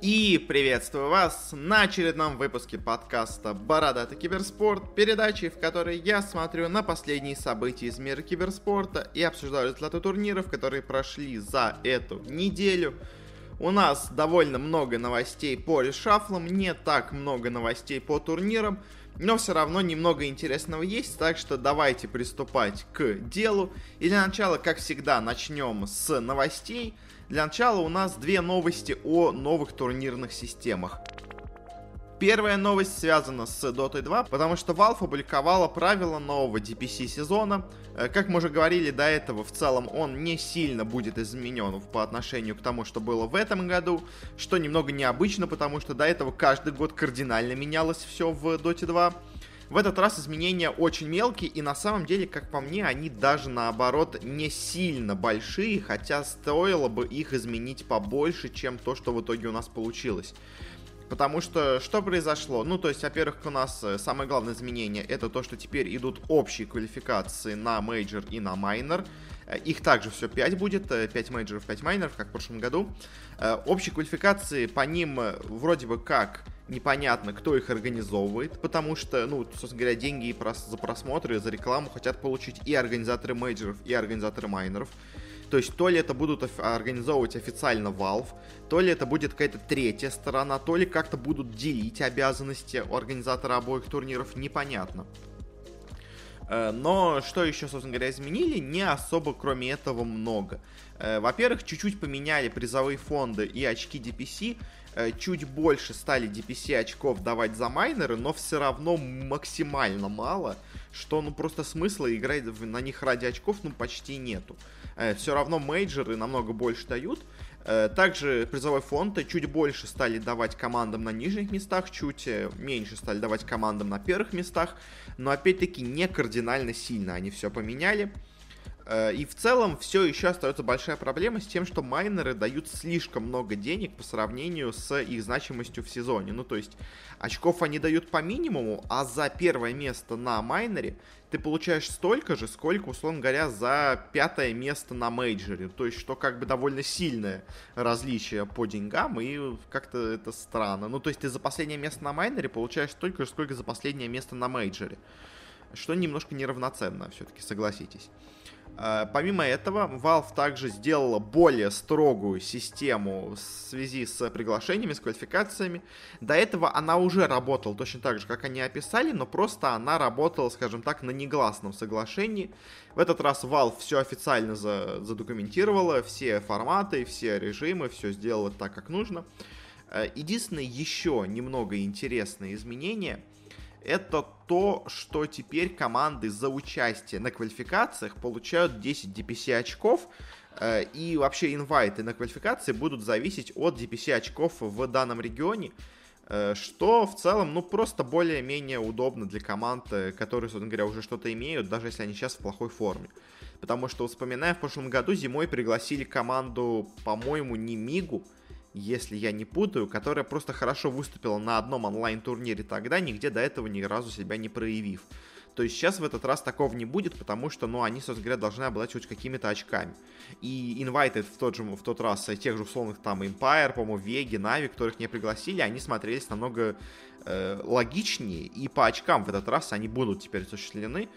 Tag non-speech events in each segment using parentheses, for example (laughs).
И приветствую вас на очередном выпуске подкаста «Бородатый киберспорт», передачи, в которой я смотрю на последние события из мира киберспорта и обсуждаю результаты турниров, которые прошли за эту неделю. У нас довольно много новостей по решафлам, не так много новостей по турнирам, но все равно немного интересного есть, так что давайте приступать к делу. И для начала, как всегда, начнем с новостей – для начала у нас две новости о новых турнирных системах. Первая новость связана с Dota 2, потому что Valve опубликовала правила нового DPC сезона. Э, как мы уже говорили до этого, в целом он не сильно будет изменен по отношению к тому, что было в этом году, что немного необычно, потому что до этого каждый год кардинально менялось все в Dota 2. В этот раз изменения очень мелкие, и на самом деле, как по мне, они даже наоборот не сильно большие, хотя стоило бы их изменить побольше, чем то, что в итоге у нас получилось. Потому что что произошло? Ну, то есть, во-первых, у нас э, самое главное изменение это то, что теперь идут общие квалификации на мейджор и на майнер. Э, их также все 5 будет, 5 э, мейджоров, 5 майнеров, как в прошлом году. Общие квалификации по ним вроде бы как непонятно, кто их организовывает, потому что, ну, собственно говоря, деньги за просмотры, за рекламу хотят получить и организаторы мейджоров, и организаторы майнеров. То есть то ли это будут организовывать официально Valve, то ли это будет какая-то третья сторона, то ли как-то будут делить обязанности у организатора обоих турниров, непонятно. Э, но что еще, собственно говоря, изменили? Не особо, кроме этого, много. Э, во-первых, чуть-чуть поменяли призовые фонды и очки DPC, Э, чуть больше стали DPC очков давать за майнеры, но все равно максимально мало, что ну просто смысла играть на них ради очков ну почти нету. Э, все равно мейджоры намного больше дают. Также призовой фонд чуть больше стали давать командам на нижних местах, чуть меньше стали давать командам на первых местах, но опять-таки не кардинально сильно они все поменяли. Э, и в целом все еще остается большая проблема с тем, что майнеры дают слишком много денег по сравнению с их значимостью в сезоне. Ну, то есть, очков они дают по минимуму, а за первое место на майнере ты получаешь столько же, сколько, условно говоря, за пятое место на мейджоре. То есть, что как бы довольно сильное различие по деньгам, и как-то это странно. Ну, то есть, ты за последнее место на майнере получаешь столько же, сколько за последнее место на мейджоре. Что немножко неравноценно, все-таки, согласитесь. Э, помимо этого, Valve также сделала более строгую систему в связи с приглашениями, с квалификациями. До этого она уже работала точно так же, как они описали, но просто она работала, скажем так, на негласном соглашении. В этот раз Valve все официально задокументировала, все форматы, все режимы, все сделала так, как нужно. Э, единственное еще немного интересное изменение — это то, что теперь команды за участие на квалификациях получают 10 DPC очков, э, и вообще инвайты на квалификации будут зависеть от DPC очков в данном регионе, э, что в целом, ну, просто более-менее удобно для команд, э, которые, собственно говоря, уже что-то имеют, даже если они сейчас в плохой форме. Потому что, вспоминая, в прошлом году зимой пригласили команду, по-моему, не Мигу, если я не путаю, которая просто хорошо выступила на одном онлайн-турнире тогда, нигде до этого ни разу себя не проявив. То есть сейчас в этот раз такого не будет, потому что, ну, они, собственно говоря, должны обладать какими-то очками. И Invited в тот же, в тот раз, тех же условных там Empire, по-моему, Веги, Нави, которых не пригласили, они смотрелись намного э, логичнее, и по очкам в этот раз они будут теперь осуществлены.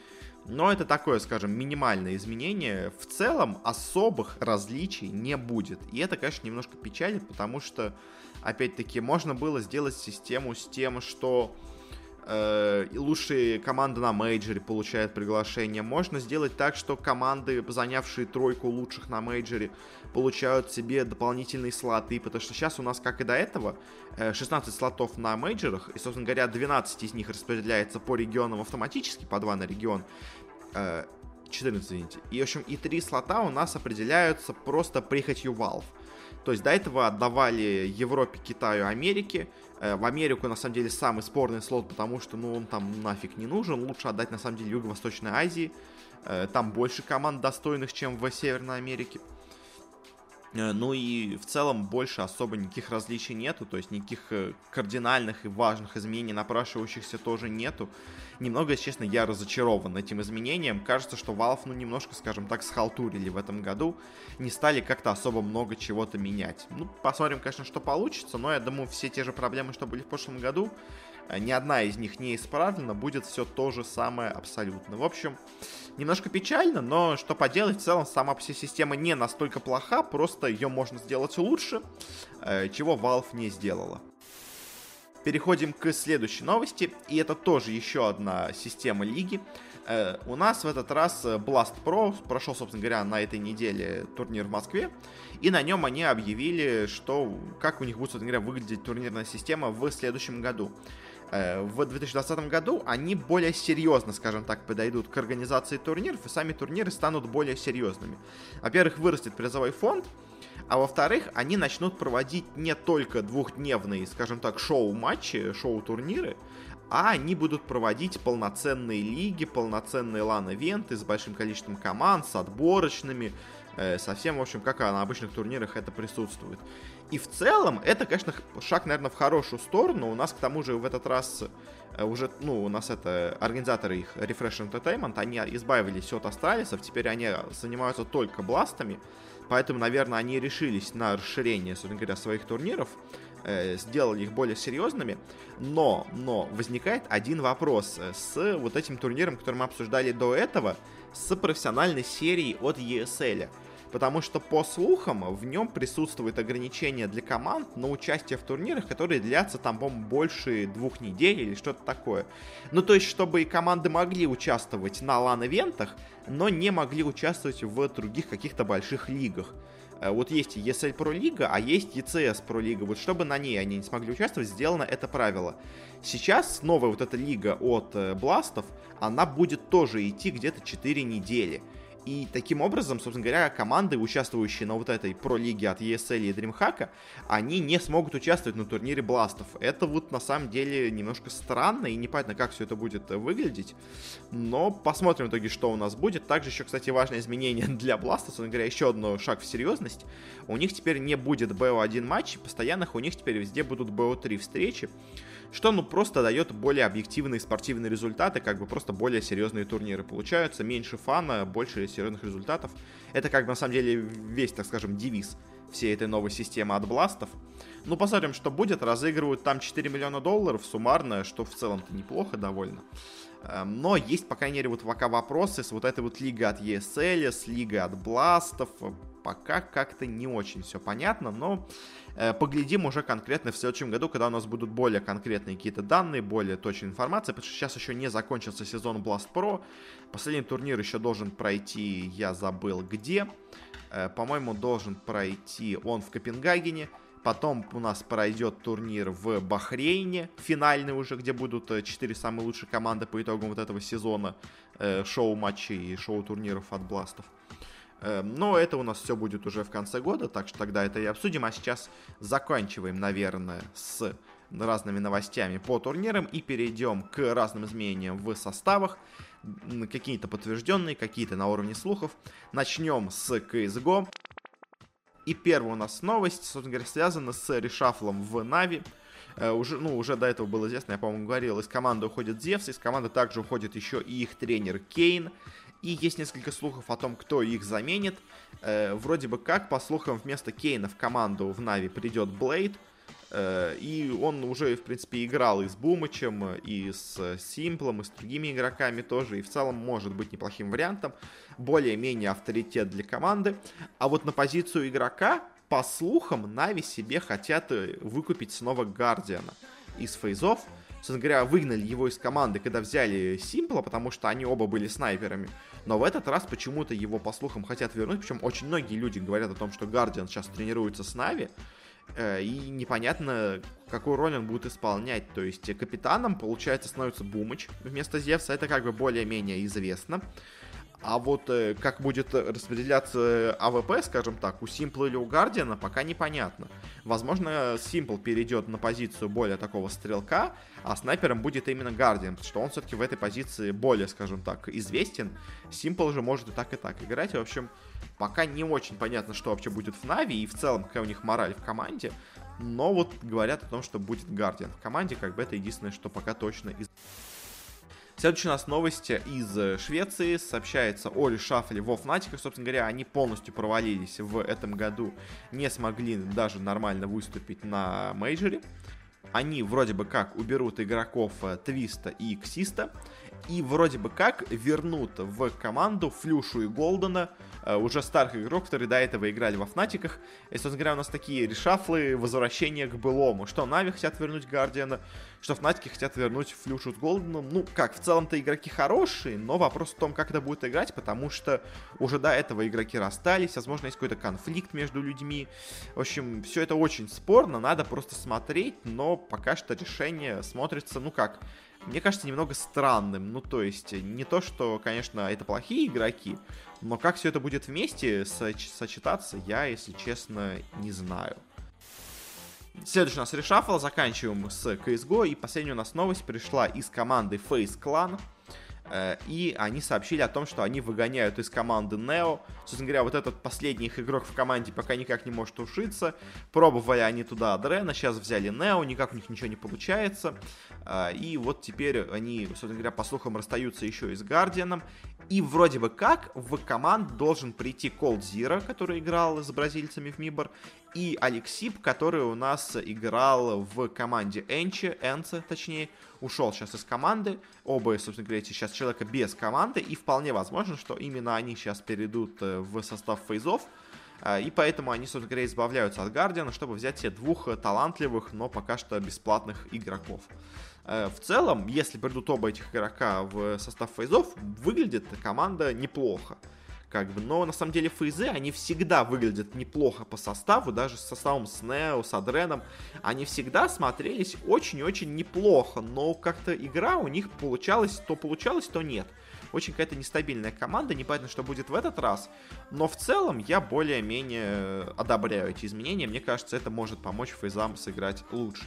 Но это такое, скажем, минимальное изменение. В целом особых различий не будет. И это, конечно, немножко печалит, потому что, опять-таки, можно было сделать систему с тем, что э, лучшие команды на мейджоре получают приглашение. Можно сделать так, что команды, занявшие тройку лучших на мейджоре, получают себе дополнительные слоты, потому что сейчас у нас, как и до этого, 16 э, слотов на мейджорах, и, собственно говоря, 12 из них распределяется по регионам автоматически, по 2 на регион, 14, э, извините. И, в общем, и 3 слота у нас определяются просто прихотью Valve. То есть до этого отдавали Европе, Китаю, Америке. Э, в Америку, на самом деле, самый спорный слот, потому что, ну, он там нафиг не нужен. Лучше отдать, на самом деле, Юго-Восточной Азии. Там больше команд достойных, чем в Северной Америке. Э, ну и в целом больше особо никаких различий нету, то есть никаких э, кардинальных и важных изменений напрашивающихся тоже нету. Немного, если честно, я разочарован этим изменением. Кажется, что Valve, ну, немножко, скажем так, схалтурили в этом году. Не стали как-то особо много чего-то менять. Ну, посмотрим, конечно, что получится, но я думаю, все те же проблемы, что были в прошлом году, ни одна из них не исправлена, будет все то же самое абсолютно. В общем, немножко печально, но что поделать, в целом сама себе система не настолько плоха, просто ее можно сделать лучше, э, чего Valve не сделала. Переходим к следующей новости, и это тоже еще одна система лиги. Э, у нас в этот раз Blast Pro прошел, собственно говоря, на этой неделе турнир в Москве, и на нем они объявили, что как у них будет, собственно говоря, выглядеть турнирная система в следующем году. Э, в 2020 году они более серьезно, скажем так, подойдут к организации турниров, и сами турниры станут более серьезными. Во-первых, вырастет призовой фонд, а во-вторых, они начнут проводить не только двухдневные, скажем так, шоу-матчи, шоу-турниры, а они будут проводить полноценные лиги, полноценные LAN-ивенты с большим количеством команд, с отборочными, э, совсем, в общем, как на обычных турнирах это присутствует. И в целом, это, конечно, шаг, наверное, в хорошую сторону. У нас, к тому же, в этот раз э, уже, ну, у нас это организаторы их RFRSH Entertainment, они избавились от астралисов, теперь они занимаются только бластами, поэтому, наверное, они решились на расширение, собственно говоря, своих турниров, э, сделали их более серьезными, но, но возникает один вопрос с вот этим турниром, который мы обсуждали до этого, с профессиональной серией от ESL потому что, по слухам, в нем присутствует ограничение для команд на участие в турнирах, которые длятся там, по больше двух недель или что-то такое. Ну, то есть, чтобы и команды могли участвовать на лан-ивентах, но не могли участвовать в других каких-то больших лигах. Э, вот есть ESL Pro Лига, а есть ECS Pro Лига. Вот чтобы на ней они не смогли участвовать, сделано это правило. Сейчас новая вот эта лига от э, Бластов, она будет тоже идти где-то 4 недели. И таким образом, собственно говоря, команды, участвующие на вот этой про-лиге от ESL и DreamHack, они не смогут участвовать на турнире Бластов. Это вот на самом деле немножко странно и непонятно, как все это будет выглядеть. Но посмотрим в итоге, что у нас будет. Также еще, кстати, важное изменение (laughs) для Бластов, собственно говоря, еще одно шаг в серьезность. У них теперь не будет BO1 матчей постоянных, у них теперь везде будут BO3 встречи что ну просто дает более объективные спортивные результаты, как бы просто более серьезные турниры получаются, меньше фана, больше серьезных результатов. Это как бы на самом деле весь, так скажем, девиз всей этой новой системы от бластов. Ну, посмотрим, что будет. Разыгрывают там 4 миллиона долларов суммарно, что в целом-то неплохо довольно. Эм, но есть, по крайней мере, вот пока вопросы с вот этой вот лигой от ESL, с лигой от бластов. Пока как-то не очень все понятно, но Э, поглядим уже конкретно в следующем году, когда у нас будут более конкретные какие-то данные, более точная информация, потому что сейчас еще не закончился сезон Blast Pro. Последний турнир еще должен пройти, я забыл где. Э, по-моему, должен пройти он в Копенгагене. Потом у нас пройдет турнир в Бахрейне, финальный уже, где будут э, четыре самые лучшие команды по итогам вот этого сезона шоу-матчей и шоу-турниров от Бластов. Эм, но это у нас все будет уже в конце года, так что тогда это и обсудим. А сейчас заканчиваем, наверное, с разными новостями по турнирам и перейдем к разным изменениям в составах. Какие-то подтвержденные, какие-то на уровне слухов. Начнем с CSGO. И первая у нас новость, собственно говоря, связана с решафлом в Нави. Uh, уже, ну, уже до этого было известно, я, по-моему, говорил, из команды уходит Зевс, из команды также уходит еще и их тренер Кейн. И есть несколько слухов о том, кто их заменит. Э, вроде бы как, по слухам, вместо Кейна в команду в Нави придет Блейд. Э, и он уже, в принципе, играл и с Бумычем, и с Симплом, и с другими игроками тоже. И в целом может быть неплохим вариантом. Более-менее авторитет для команды. А вот на позицию игрока, по слухам, Нави себе хотят э, выкупить снова Гардиана из фейзов собственно говоря, выгнали его из команды, когда взяли Симпла, потому что они оба были снайперами. Но в этот раз почему-то его, по слухам, хотят вернуть. Причем очень многие люди говорят о том, что Гардиан сейчас тренируется с Нави. Э, и непонятно, какую роль он будет исполнять. То есть капитаном, получается, становится Бумыч вместо Зевса. Это как бы более-менее известно. А вот э, как будет распределяться АВП, скажем так, у Симпла или у Гардиана, пока непонятно. Возможно, Симпл перейдет на позицию более такого стрелка, а снайпером будет именно Гардиан, потому что он все-таки в этой позиции более, скажем так, известен. Симпл же может и так, и так играть. В общем, пока не очень понятно, что вообще будет в Нави, и в целом, какая у них мораль в команде. Но вот говорят о том, что будет Гардиан в команде, как бы это единственное, что пока точно из... Следующие у нас новости из э, Швеции. Сообщается о решафле во Фнатиках. Собственно говоря, они полностью провалились в этом году. Не смогли даже нормально выступить на мейджоре. Они вроде бы как уберут игроков э, Твиста и Ксиста. И вроде бы как вернут в команду Флюшу и Голдена, Э, уже старых игроков, которые до этого играли во Фнатиках. И, собственно говоря, у нас такие решафлы, возвращения к былому. Что Нави хотят вернуть Гардиана, что Фнатики хотят вернуть Флюшу с Голденом. Ну, как, в целом-то игроки хорошие, но вопрос в том, как это будет играть, потому что уже до этого игроки расстались, возможно, есть какой-то конфликт между людьми. В общем, все это очень спорно, надо просто смотреть, но пока что решение смотрится, ну как, мне кажется, немного странным. Ну, то есть, не то, что, конечно, это плохие игроки, но как все это будет вместе сочетаться, я, если честно, не знаю. Следующий у нас решафл, заканчиваем с CSGO, и последняя у нас новость пришла из команды Face Clan. Э, и они сообщили о том, что они выгоняют из команды Neo. Собственно говоря, вот этот последний их игрок в команде пока никак не может ушиться. Пробовали они туда Адрена, сейчас взяли Neo, никак у них ничего не получается. Э, и вот теперь они, собственно говоря, по слухам расстаются еще и с Гардианом. И вроде бы как в команд должен прийти Cold Zero, который играл с бразильцами в Мибор, и Алексип, который у нас играл в команде Энчи, Энце, точнее, ушел сейчас из команды. Оба, собственно говоря, сейчас человека без команды, и вполне возможно, что именно они сейчас перейдут э, в состав фейзов. Э, и поэтому они, собственно говоря, избавляются от Гардиана, чтобы взять себе двух талантливых, но пока что бесплатных игроков. Э, в целом, если придут оба этих игрока в состав фейзов, выглядит команда неплохо. Как бы, но на самом деле фейзы, они всегда выглядят неплохо по составу, даже с составом с Нео, с Адреном. Они всегда смотрелись очень-очень неплохо, но как-то игра у них получалась, то получалось, то нет. Очень какая-то нестабильная команда, непонятно, что будет в этот раз. Но в целом я более-менее одобряю эти изменения. Мне кажется, это может помочь фейзам сыграть лучше.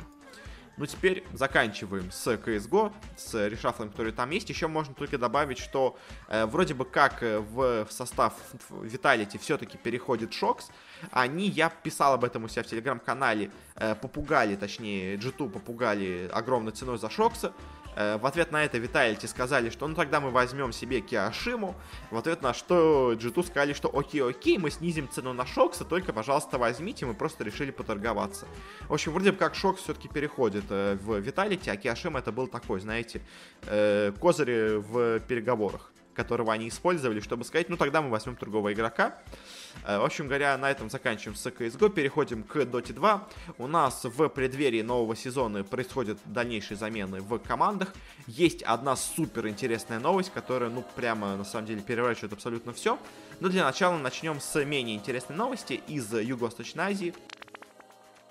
Ну, теперь заканчиваем с CSGO, с решафлом, который там есть. Еще можно только добавить, что э, вроде бы как э, в, состав Vitality все-таки переходит Шокс. Они, я писал об этом у себя в телеграм-канале, э, попугали, точнее, G2 попугали огромной ценой за Шокса. Э, в ответ на это Виталити сказали, что ну тогда мы возьмем себе Киашиму. В ответ на что G2 сказали, что окей, окей, мы снизим цену на Шокса, только, пожалуйста, возьмите, мы просто решили поторговаться. В общем, вроде бы как Шокс все-таки переходит э, в Виталити, а Киашима это был такой, знаете, э, козырь в переговорах которого они использовали, чтобы сказать, ну тогда мы возьмем другого игрока. Э, в общем говоря, на этом заканчиваем с CSGO, переходим к Dota 2. У нас в преддверии нового сезона происходят дальнейшие замены в командах. Есть одна супер интересная новость, которая, ну, прямо, на самом деле, переворачивает абсолютно все. Но для начала начнем с менее интересной новости из Юго-Восточной Азии.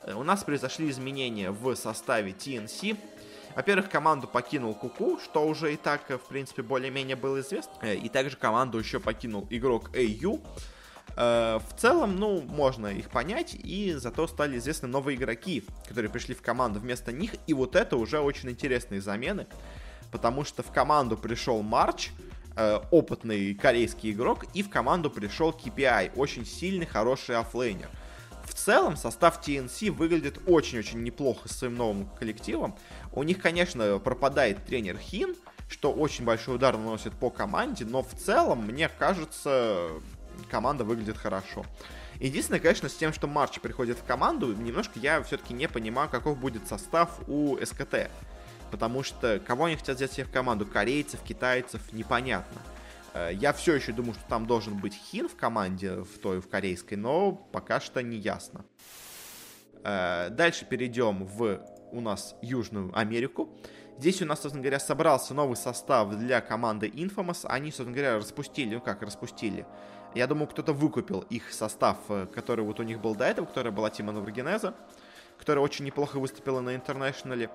Э, у нас произошли изменения в составе TNC. Во-первых, команду покинул Куку, что уже и так, в принципе, более-менее было известно. Э, и также команду еще покинул игрок AU. Э, в целом, ну, можно их понять, и зато стали известны новые игроки, которые пришли в команду вместо них, и вот это уже очень интересные замены, потому что в команду пришел Марч, э, опытный корейский игрок, и в команду пришел Kpii, очень сильный, хороший оффлейнер. В целом, состав TNC выглядит очень-очень неплохо с своим новым коллективом. У них, конечно, пропадает тренер Хин, что очень большой удар наносит по команде, но в целом, мне кажется, команда выглядит хорошо. Единственное, конечно, с тем, что Марч приходит в команду, немножко я все-таки не понимаю, каков будет состав у СКТ. Потому что кого они хотят взять себе в команду? Корейцев, китайцев, непонятно. Э, я все еще думаю, что там должен быть Хин в команде, в той, в корейской, но пока что не ясно. Э, дальше перейдем в у нас Южную Америку. Здесь у нас, собственно говоря, собрался новый состав для команды Infamous. Они, собственно говоря, распустили, ну как распустили, я думаю, кто-то выкупил их состав, э, который вот у них был до этого, которая была Team Anvorgesa, которая очень неплохо выступила на интернешнале.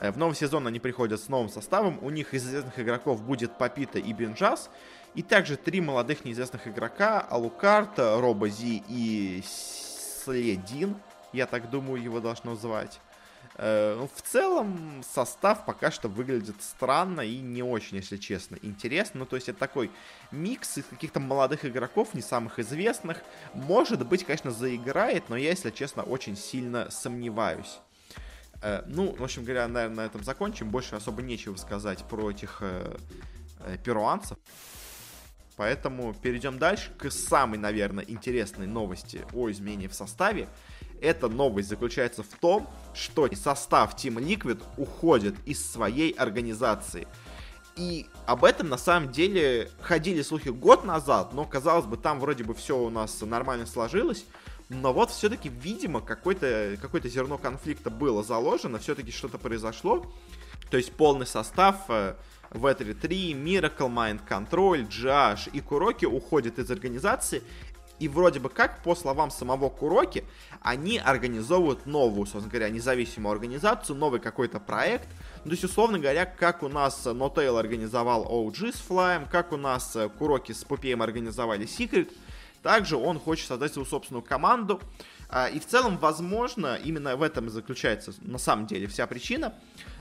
Э, в новый сезон они приходят с новым составом. У них из известных игроков будет Папита и Бенджас. И также три молодых неизвестных игрока, Алукарт, Робози и Следин, я так думаю, его должно звать. Э, ну, в целом состав пока что выглядит странно и не очень, если честно, интересно. Ну, то есть это такой микс из каких-то молодых игроков, не самых известных. Может быть, конечно, заиграет, но я, если честно, очень сильно сомневаюсь. Э, ну, в общем говоря, наверное, на этом закончим. Больше особо нечего сказать про этих э, перуанцев. Поэтому перейдем дальше к самой, наверное, интересной новости о изменении в составе. Эта новость заключается в том, что состав Team Liquid уходит из своей организации. И об этом на самом деле ходили слухи год назад, но казалось бы, там вроде бы все у нас нормально сложилось. Но вот все-таки, видимо, какое-то какое зерно конфликта было заложено, все-таки что-то произошло. То есть полный состав э, V3 3, Miracle Mind Control, GH и Куроки уходят из организации. И вроде бы как, по словам самого Куроки, они организовывают новую, собственно говоря, независимую организацию, новый какой-то проект. Ну, то есть, условно говоря, как у нас Notale организовал OG с Fly'ем, как у нас Куроки с Пупеем организовали Secret, также он хочет создать свою собственную команду. А, и в целом, возможно, именно в этом и заключается на самом деле вся причина.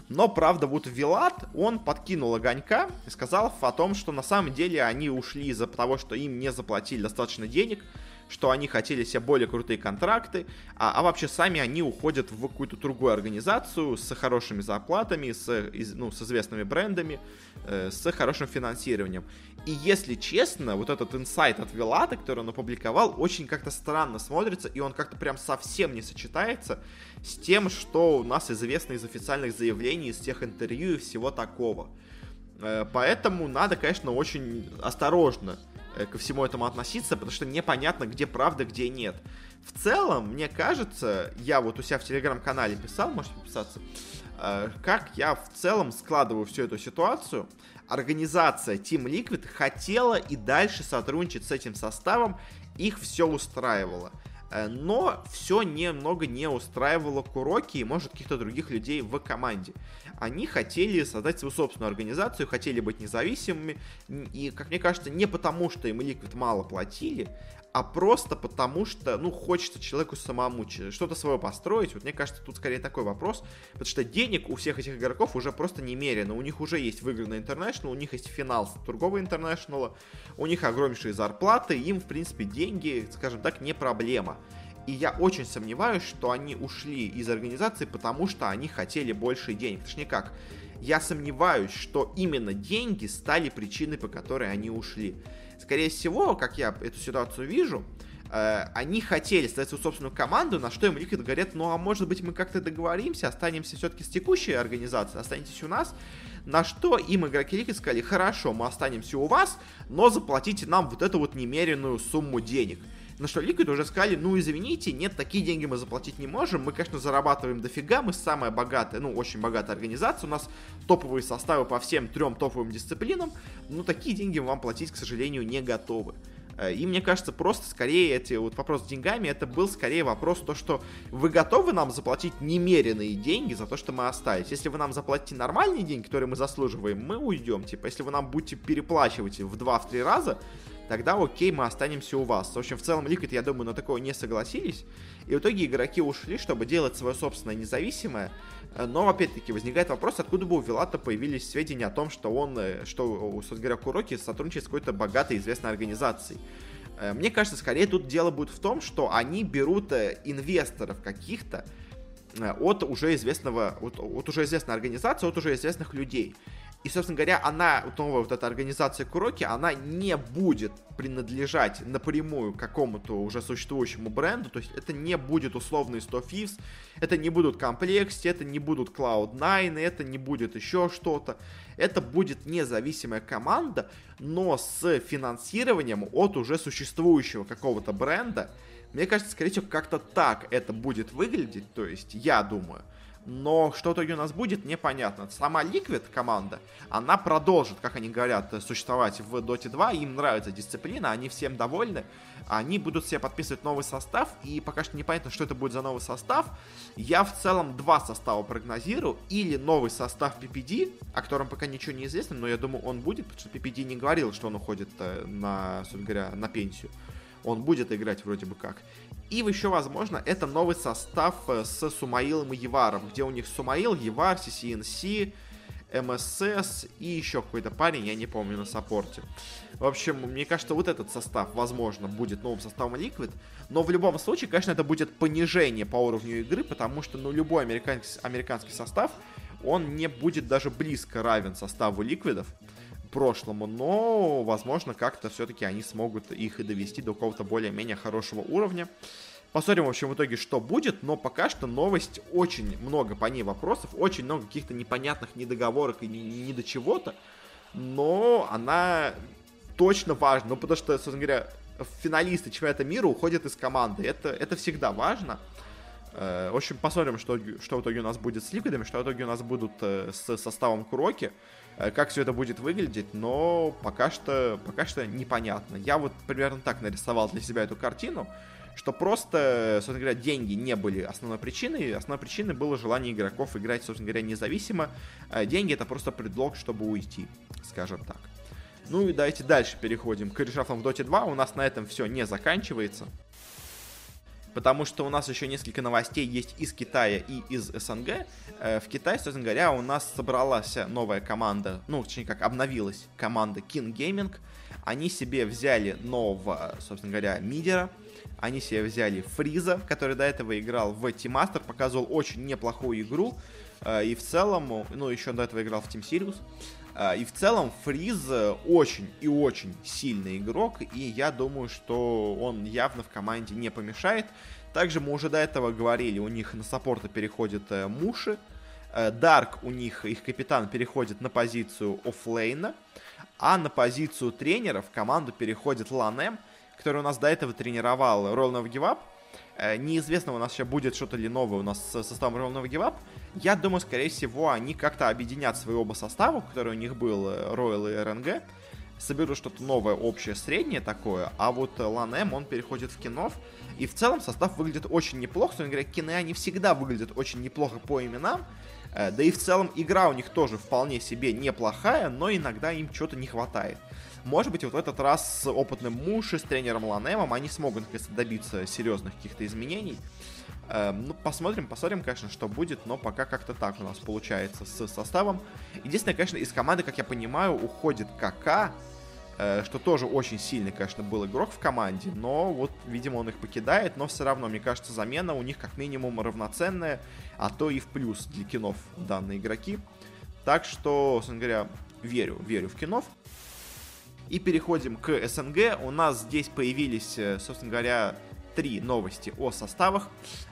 Но, правда, вот Вилат, он подкинул огонька и сказал о том, что на самом деле они ушли из-за того, что им не заплатили достаточно денег, что они хотели себе более крутые контракты, а, а вообще сами они уходят в какую-то другую организацию с хорошими зарплатами, с, ну, с известными брендами, э, с хорошим финансированием. И если честно, вот этот инсайт от Вилата, который он опубликовал, очень как-то странно смотрится, и он как-то прям совсем не сочетается с тем, что у нас известно из официальных заявлений, из тех интервью и всего такого. Э, поэтому надо, конечно, очень осторожно ко всему этому относиться, потому что непонятно, где правда, где нет. В целом, мне кажется, я вот у себя в телеграм-канале писал, можете подписаться, э, как я в целом складываю всю эту ситуацию. Организация Team Liquid хотела и дальше сотрудничать с этим составом, их все устраивало. Э, но все немного не устраивало Куроки и, может, каких-то других людей в команде. Они хотели создать свою собственную организацию, хотели быть независимыми, и, как мне кажется, не потому, что им Liquid мало платили, а просто потому что, ну, хочется человеку самому что-то свое построить. Вот мне кажется, тут скорее такой вопрос, потому что денег у всех этих игроков уже просто немерено. У них уже есть выигранный интернешнл, у них есть финал с другого интернешнла, у них огромнейшие зарплаты, им, в принципе, деньги, скажем так, не проблема. И я очень сомневаюсь, что они ушли из организации, потому что они хотели больше денег. Точнее как, я сомневаюсь, что именно деньги стали причиной, по которой они ушли. Скорее всего, как я эту ситуацию вижу, э, они хотели создать свою собственную команду, на что им Liquid говорят, ну а может быть мы как-то договоримся, останемся все-таки с текущей организацией, останетесь у нас. На что им игроки Liquid сказали, хорошо, мы останемся у вас, но заплатите нам вот эту вот немеренную сумму денег. На что Liquid уже сказали, ну извините, нет, такие деньги мы заплатить не можем, мы, конечно, зарабатываем дофига, мы самая богатая, ну, очень богатая организация, у нас топовые составы по всем трем топовым дисциплинам, но такие деньги мы вам платить, к сожалению, не готовы. Э, и мне кажется, просто скорее эти вот вопрос с деньгами, это был скорее вопрос то, что вы готовы нам заплатить немеренные деньги за то, что мы остались. Если вы нам заплатите нормальные деньги, которые мы заслуживаем, мы уйдем. Типа, если вы нам будете переплачивать в 2-3 раза, тогда окей, мы останемся у вас. В общем, в целом Liquid, я думаю, на такое не согласились. И в итоге игроки ушли, чтобы делать свое собственное независимое. Но, опять-таки, возникает вопрос, откуда бы у Вилата появились сведения о том, что он, э, что, собственно говоря, Куроки сотрудничает с какой-то богатой известной организацией. Э, мне кажется, скорее тут дело будет в том, что они берут э, инвесторов каких-то, от уже известного, от, от уже известной организации, от уже известных людей. И, собственно говоря, она, новая вот эта организация Куроки, она не будет принадлежать напрямую какому-то уже существующему бренду, то есть это не будет условный 100 Thieves, это не будут Complexity, это не будут Cloud9, это не будет еще что-то. Это будет независимая команда, но с финансированием от уже существующего какого-то бренда. Мне кажется, скорее всего, как-то так это будет выглядеть, то есть я думаю. Но что в итоге у нас будет, непонятно. Сама Liquid команда, она продолжит, как они говорят, существовать в Dota 2. Им нравится дисциплина, они всем довольны. Они будут себе подписывать новый состав, и пока что непонятно, что это будет за новый состав. Я в целом два состава прогнозирую. Или новый состав PPD, о котором пока ничего не известно, но я думаю, он будет, потому что PPD не говорил, что он уходит э, на, собственно говоря, на пенсию. Он будет играть вроде бы как. И еще, возможно, это новый состав э, с Сумаилом и Еваром, где у них Сумаил, Евар, CCNC, МСС и еще какой-то парень, я не помню, на саппорте. В общем, мне кажется, вот этот состав, возможно, будет новым составом Liquid, но в любом случае, конечно, это будет понижение по уровню игры, потому что, ну, любой американский, американский состав, он не будет даже близко равен составу Ликвидов прошлому, но, возможно, как-то все-таки они смогут их и довести до какого-то более-менее хорошего уровня. Посмотрим, в общем, в итоге, что будет, но пока что новость, очень много по ней вопросов, очень много каких-то непонятных недоговорок и ни, ни до чего-то, но она точно важна, ну, потому что, собственно говоря, финалисты чемпионата мира уходят из команды, это, это всегда важно. Э, в общем, посмотрим, что, что в итоге у нас будет с ликвидами, что в итоге у нас будут э, с составом Куроки. Э, как все это будет выглядеть, но пока что, пока что непонятно. Я вот примерно так нарисовал для себя эту картину, что просто, собственно говоря, деньги не были основной причиной. Основной причиной было желание игроков играть, собственно говоря, независимо. А деньги это просто предлог, чтобы уйти, скажем так. Ну и давайте дальше переходим к решафлам в Dota 2. У нас на этом все не заканчивается потому что у нас еще несколько новостей есть из Китая и из СНГ. Э, в Китае, собственно говоря, у нас собралась новая команда, ну, точнее как, обновилась команда King Gaming. Они себе взяли нового, собственно говоря, мидера, они себе взяли Фриза, который до этого играл в Team Master, показывал очень неплохую игру, э, и в целом, ну, еще до этого играл в Team Sirius. Э, и в целом Фриз очень и очень сильный игрок, и я думаю, что он явно в команде не помешает. Также мы уже до этого говорили, у них на саппорта переходит э, Муши, Дарк у них, их капитан, переходит на позицию оффлейна, а на позицию тренера в команду переходит Ланем, который у нас до этого тренировал Roll Э, неизвестно, у нас еще будет что-то ли новое у нас с составом Royal Give Я думаю, скорее всего, они как-то объединят свои оба состава, который у них был, э, Royal и РНГ, соберут что-то новое, общее, среднее такое, а вот Ланем, он переходит в кинов, и в целом состав выглядит очень неплохо, собственно говоря, кино они всегда выглядят очень неплохо по именам, э, да и в целом игра у них тоже вполне себе неплохая, но иногда им чего-то не хватает. Может быть, вот в этот раз с опытным Муши, с тренером Ланемом они смогут наконец добиться серьезных каких-то изменений. Эм, ну, посмотрим, посмотрим, конечно, что будет, но пока как-то так у нас получается с составом. Единственное, конечно, из команды, как я понимаю, уходит КК, э, что тоже очень сильный, конечно, был игрок в команде, но вот, видимо, он их покидает, но все равно, мне кажется, замена у них как минимум равноценная, а то и в плюс для кинов данные игроки. Так что, собственно говоря, верю, верю в кинов. И переходим к СНГ. У нас здесь появились, э, собственно говоря, три новости о составах.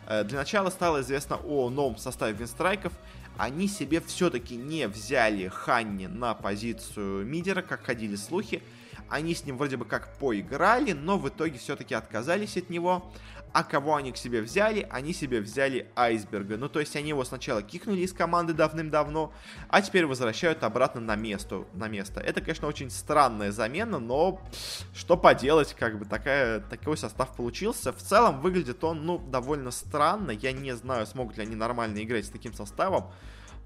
Э, для начала стало известно о новом составе Винстрайков. Они себе все-таки не взяли Ханни на позицию мидера, как ходили слухи. Они с ним вроде бы как поиграли, но в итоге все-таки отказались от него. А кого они к себе взяли? Они себе взяли Айсберга. Ну, то есть они его сначала кикнули из команды давным-давно, а теперь возвращают обратно на место. На место. Это, конечно, очень странная замена, но что поделать, как бы такая, такой состав получился. В целом выглядит он, ну, довольно странно. Я не знаю, смогут ли они нормально играть с таким составом.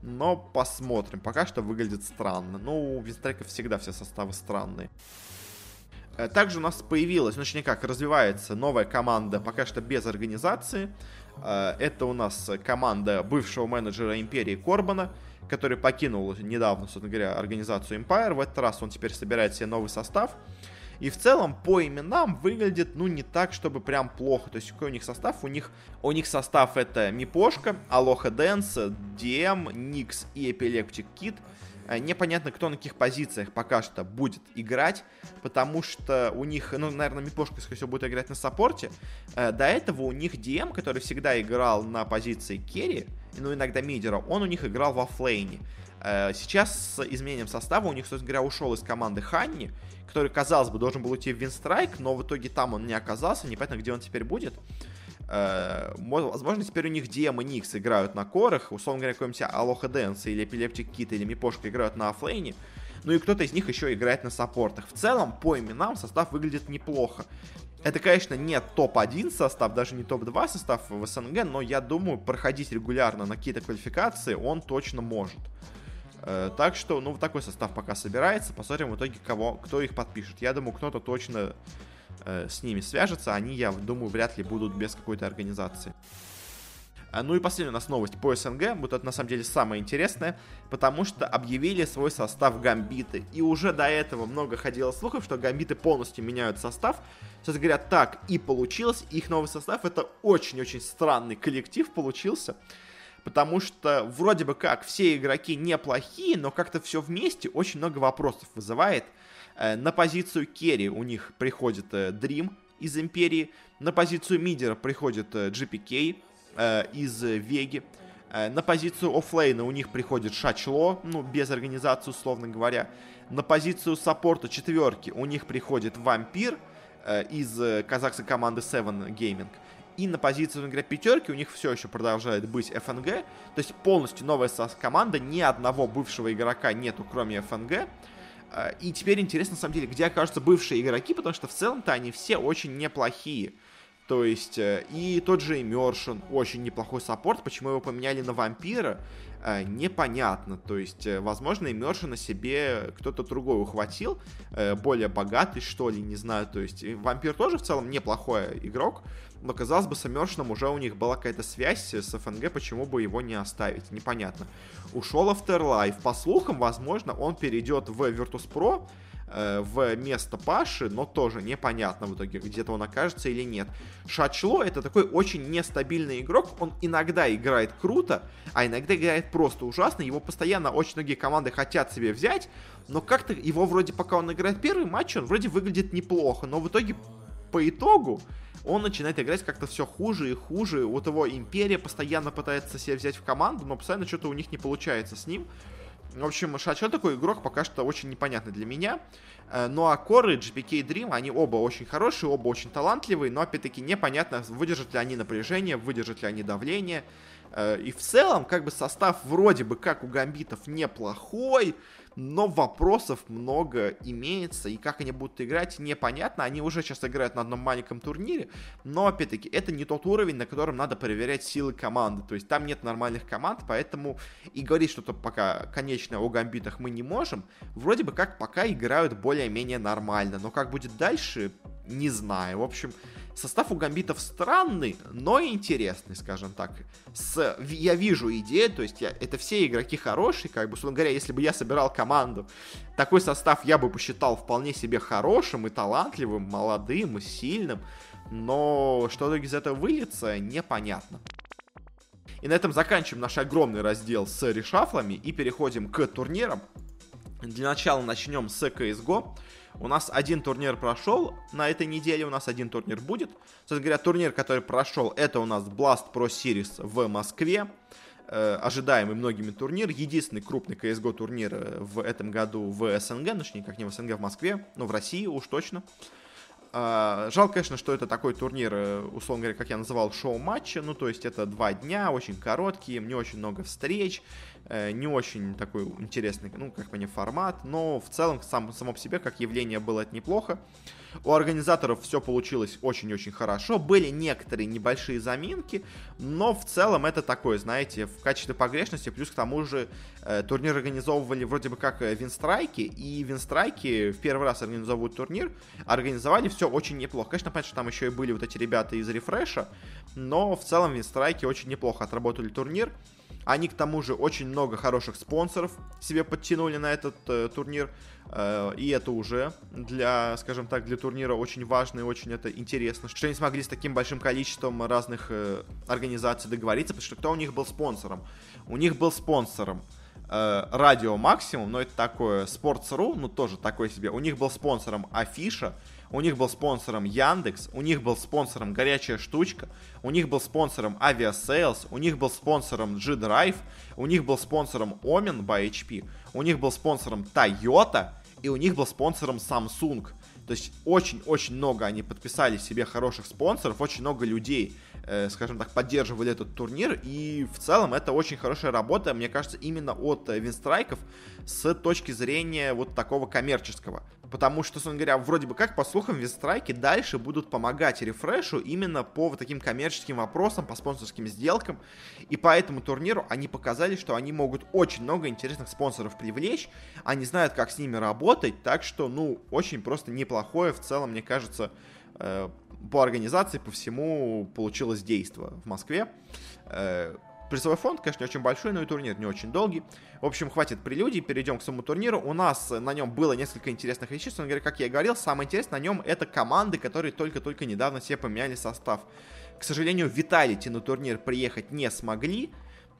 Но посмотрим. Пока что выглядит странно. Ну, у Винстрайков всегда все составы странные. Э, также у нас появилась, ну, точнее как, развивается новая команда, пока что без организации. Э, это у нас команда бывшего менеджера Империи Корбана, который покинул недавно, собственно говоря, организацию Empire. В этот раз он теперь собирает себе новый состав. И в целом по именам выглядит, ну, не так, чтобы прям плохо. То есть какой у них состав? У них, у них состав это Мипошка, Алоха Дэнс, DM, Никс и Эпилептик Кит – непонятно, кто на каких позициях пока что будет играть, потому что у них, ну, наверное, Мипошка, скорее всего, будет играть на саппорте. Э, до этого у них DM, который всегда играл на позиции керри, ну, иногда мидера, он у них играл в оффлейне. Э, сейчас с изменением состава у них, собственно говоря, ушел из команды Ханни, который, казалось бы, должен был уйти в Winstrike, но в итоге там он не оказался, непонятно, где он теперь будет. Э, возможно, теперь у них DM и Nix играют на корах, условно говоря, какой-нибудь AlohaDance или Epileptick1d или Мипошка играют на оффлейне, ну и кто-то из них еще играет на саппортах. В целом, по именам состав выглядит неплохо. Это, конечно, не топ-1 состав, даже не топ-2 состав в СНГ, но я думаю, проходить регулярно на какие-то квалификации он точно может. Э, так что, ну, вот такой состав пока собирается. Посмотрим в итоге, кого, кто их подпишет. Я думаю, кто-то точно э, с ними свяжется. Они, я думаю, вряд ли будут без какой-то организации. А, ну и последняя у нас новость по СНГ. Вот это на самом деле самое интересное, потому что объявили свой состав Гамбиты. И уже до этого много ходило слухов, что Гамбиты полностью меняют состав. Сейчас говорят, так и получилось. Их новый состав это очень-очень странный коллектив получился. Потому что вроде бы как все игроки неплохие, но как-то все вместе очень много вопросов вызывает. Э, на позицию керри у них приходит э, Dream из Империи. На позицию мидера приходит GPK э, из Веги. На позицию оффлейна у них приходит Шачло, ну, без организации, условно говоря. На позицию саппорта четверки у них приходит Вампир из казахской команды Seven Gaming. И на позицию, например, пятерки у них все еще продолжает быть ФНГ. То есть полностью новая команда, ни одного бывшего игрока нету, кроме ФНГ. Э, и теперь интересно, на самом деле, где окажутся бывшие игроки, потому что в целом-то они все очень неплохие. То есть, э, и тот же Immersion, очень неплохой саппорт. Почему его поменяли на вампира, э, непонятно. То есть, э, возможно, Immersion себе кто-то другой ухватил, более богатый, что ли, не знаю. То есть, вампир тоже в целом неплохой игрок, но, казалось бы, с Immersion уже у них была какая-то связь с ФНГ, почему бы его не оставить, непонятно. Ушел Afterlife. По слухам, возможно, он перейдет в Virtus.pro, Э, в место Паши, но тоже непонятно в итоге, где-то он окажется или нет. Шачло это такой очень нестабильный игрок, он иногда играет круто, а иногда играет просто ужасно, его постоянно очень многие команды хотят себе взять, но как-то его вроде пока он играет первый матч, он вроде выглядит неплохо, но в итоге по итогу он начинает играть как-то все хуже и хуже. Вот его Империя постоянно пытается себя взять в команду, но постоянно что-то у них не получается с ним. В общем, Шачо такой игрок пока что очень непонятный для меня. Э, ну а Коры, GPK Dream, они оба очень хорошие, оба очень талантливые, но опять-таки непонятно, выдержат ли они напряжение, выдержат ли они давление. Э, и в целом, как бы состав вроде бы как у гамбитов неплохой, но вопросов много имеется, и как они будут играть, непонятно. Они уже сейчас играют на одном маленьком турнире, но, опять-таки, это не тот уровень, на котором надо проверять силы команды. То есть там нет нормальных команд, поэтому и говорить что-то пока конечно о гамбитах мы не можем. Вроде бы как пока играют более-менее нормально, но как будет дальше, не знаю. В общем, Состав у гамбитов странный, но интересный, скажем так. С, я вижу идею, то есть я, это все игроки хорошие, как бы, условно говоря, если бы я собирал команду, такой состав я бы посчитал вполне себе хорошим и талантливым, молодым и сильным, но что из этого выльется, непонятно. И на этом заканчиваем наш огромный раздел с решафлами и переходим к турнирам. Для начала начнем с CSGO. У нас один турнир прошел на этой неделе, у нас один турнир будет. Собственно говоря, турнир, который прошел, это у нас Blast Pro Series в Москве. Э, ожидаемый многими турнир. Единственный крупный CSGO турнир э, в этом году в СНГ, ну, точнее, как не в СНГ, в Москве, но в России уж точно. Жалко, конечно, что это такой турнир, э, условно говоря, как я называл, шоу-матча. Ну, то есть это два дня, очень короткие, не очень много встреч. Э, не очень такой интересный, ну, как бы не формат, но в целом сам, само по себе как явление было это неплохо. У организаторов все получилось очень-очень хорошо. Были некоторые небольшие заминки, но в целом это такое, знаете, в качестве погрешности. Плюс к тому же э, турнир организовывали вроде бы как э, Винстрайки, и Винстрайки в первый раз организовывают турнир, организовали все очень неплохо. Конечно, понятно, что там еще и были вот эти ребята из Рефреша, но в целом Винстрайки очень неплохо отработали турнир. Они, к тому же, очень много хороших спонсоров себе подтянули на этот э, турнир. Э, и это уже для, скажем так, для турнира очень важно и очень это интересно, что они смогли с таким большим количеством разных э, организаций договориться, потому что кто у них был спонсором? У них был спонсором э, Радио Максимум, но это такое Sports.ru, ну тоже такой себе. У них был спонсором Афиша, у них был спонсором Яндекс, у них был спонсором Горячая Штучка, у них был спонсором Aviasales, у них был спонсором G-Drive, у них был спонсором Omen by HP, у них был спонсором Toyota, и у них был спонсором Samsung. То есть очень-очень много они подписали себе хороших спонсоров, очень много людей скажем так, поддерживали этот турнир. И в целом это очень хорошая работа, мне кажется, именно от Винстрайков с точки зрения вот такого коммерческого. Потому что, собственно говоря, вроде бы как, по слухам, Винстрайки дальше будут помогать рефрешу именно по вот таким коммерческим вопросам, по спонсорским сделкам. И по этому турниру они показали, что они могут очень много интересных спонсоров привлечь. Они знают, как с ними работать. Так что, ну, очень просто неплохое в целом, мне кажется, э, по организации, по всему получилось действо в Москве. Э, Призовой фонд, конечно, не очень большой, но и турнир не очень долгий. В общем, хватит прелюдий, перейдем к самому турниру. У нас на нем было несколько интересных вещей. Собственно говоря, как я и говорил, самое интересное на нем это команды, которые только-только недавно себе поменяли состав. К сожалению, Виталити на турнир приехать не смогли.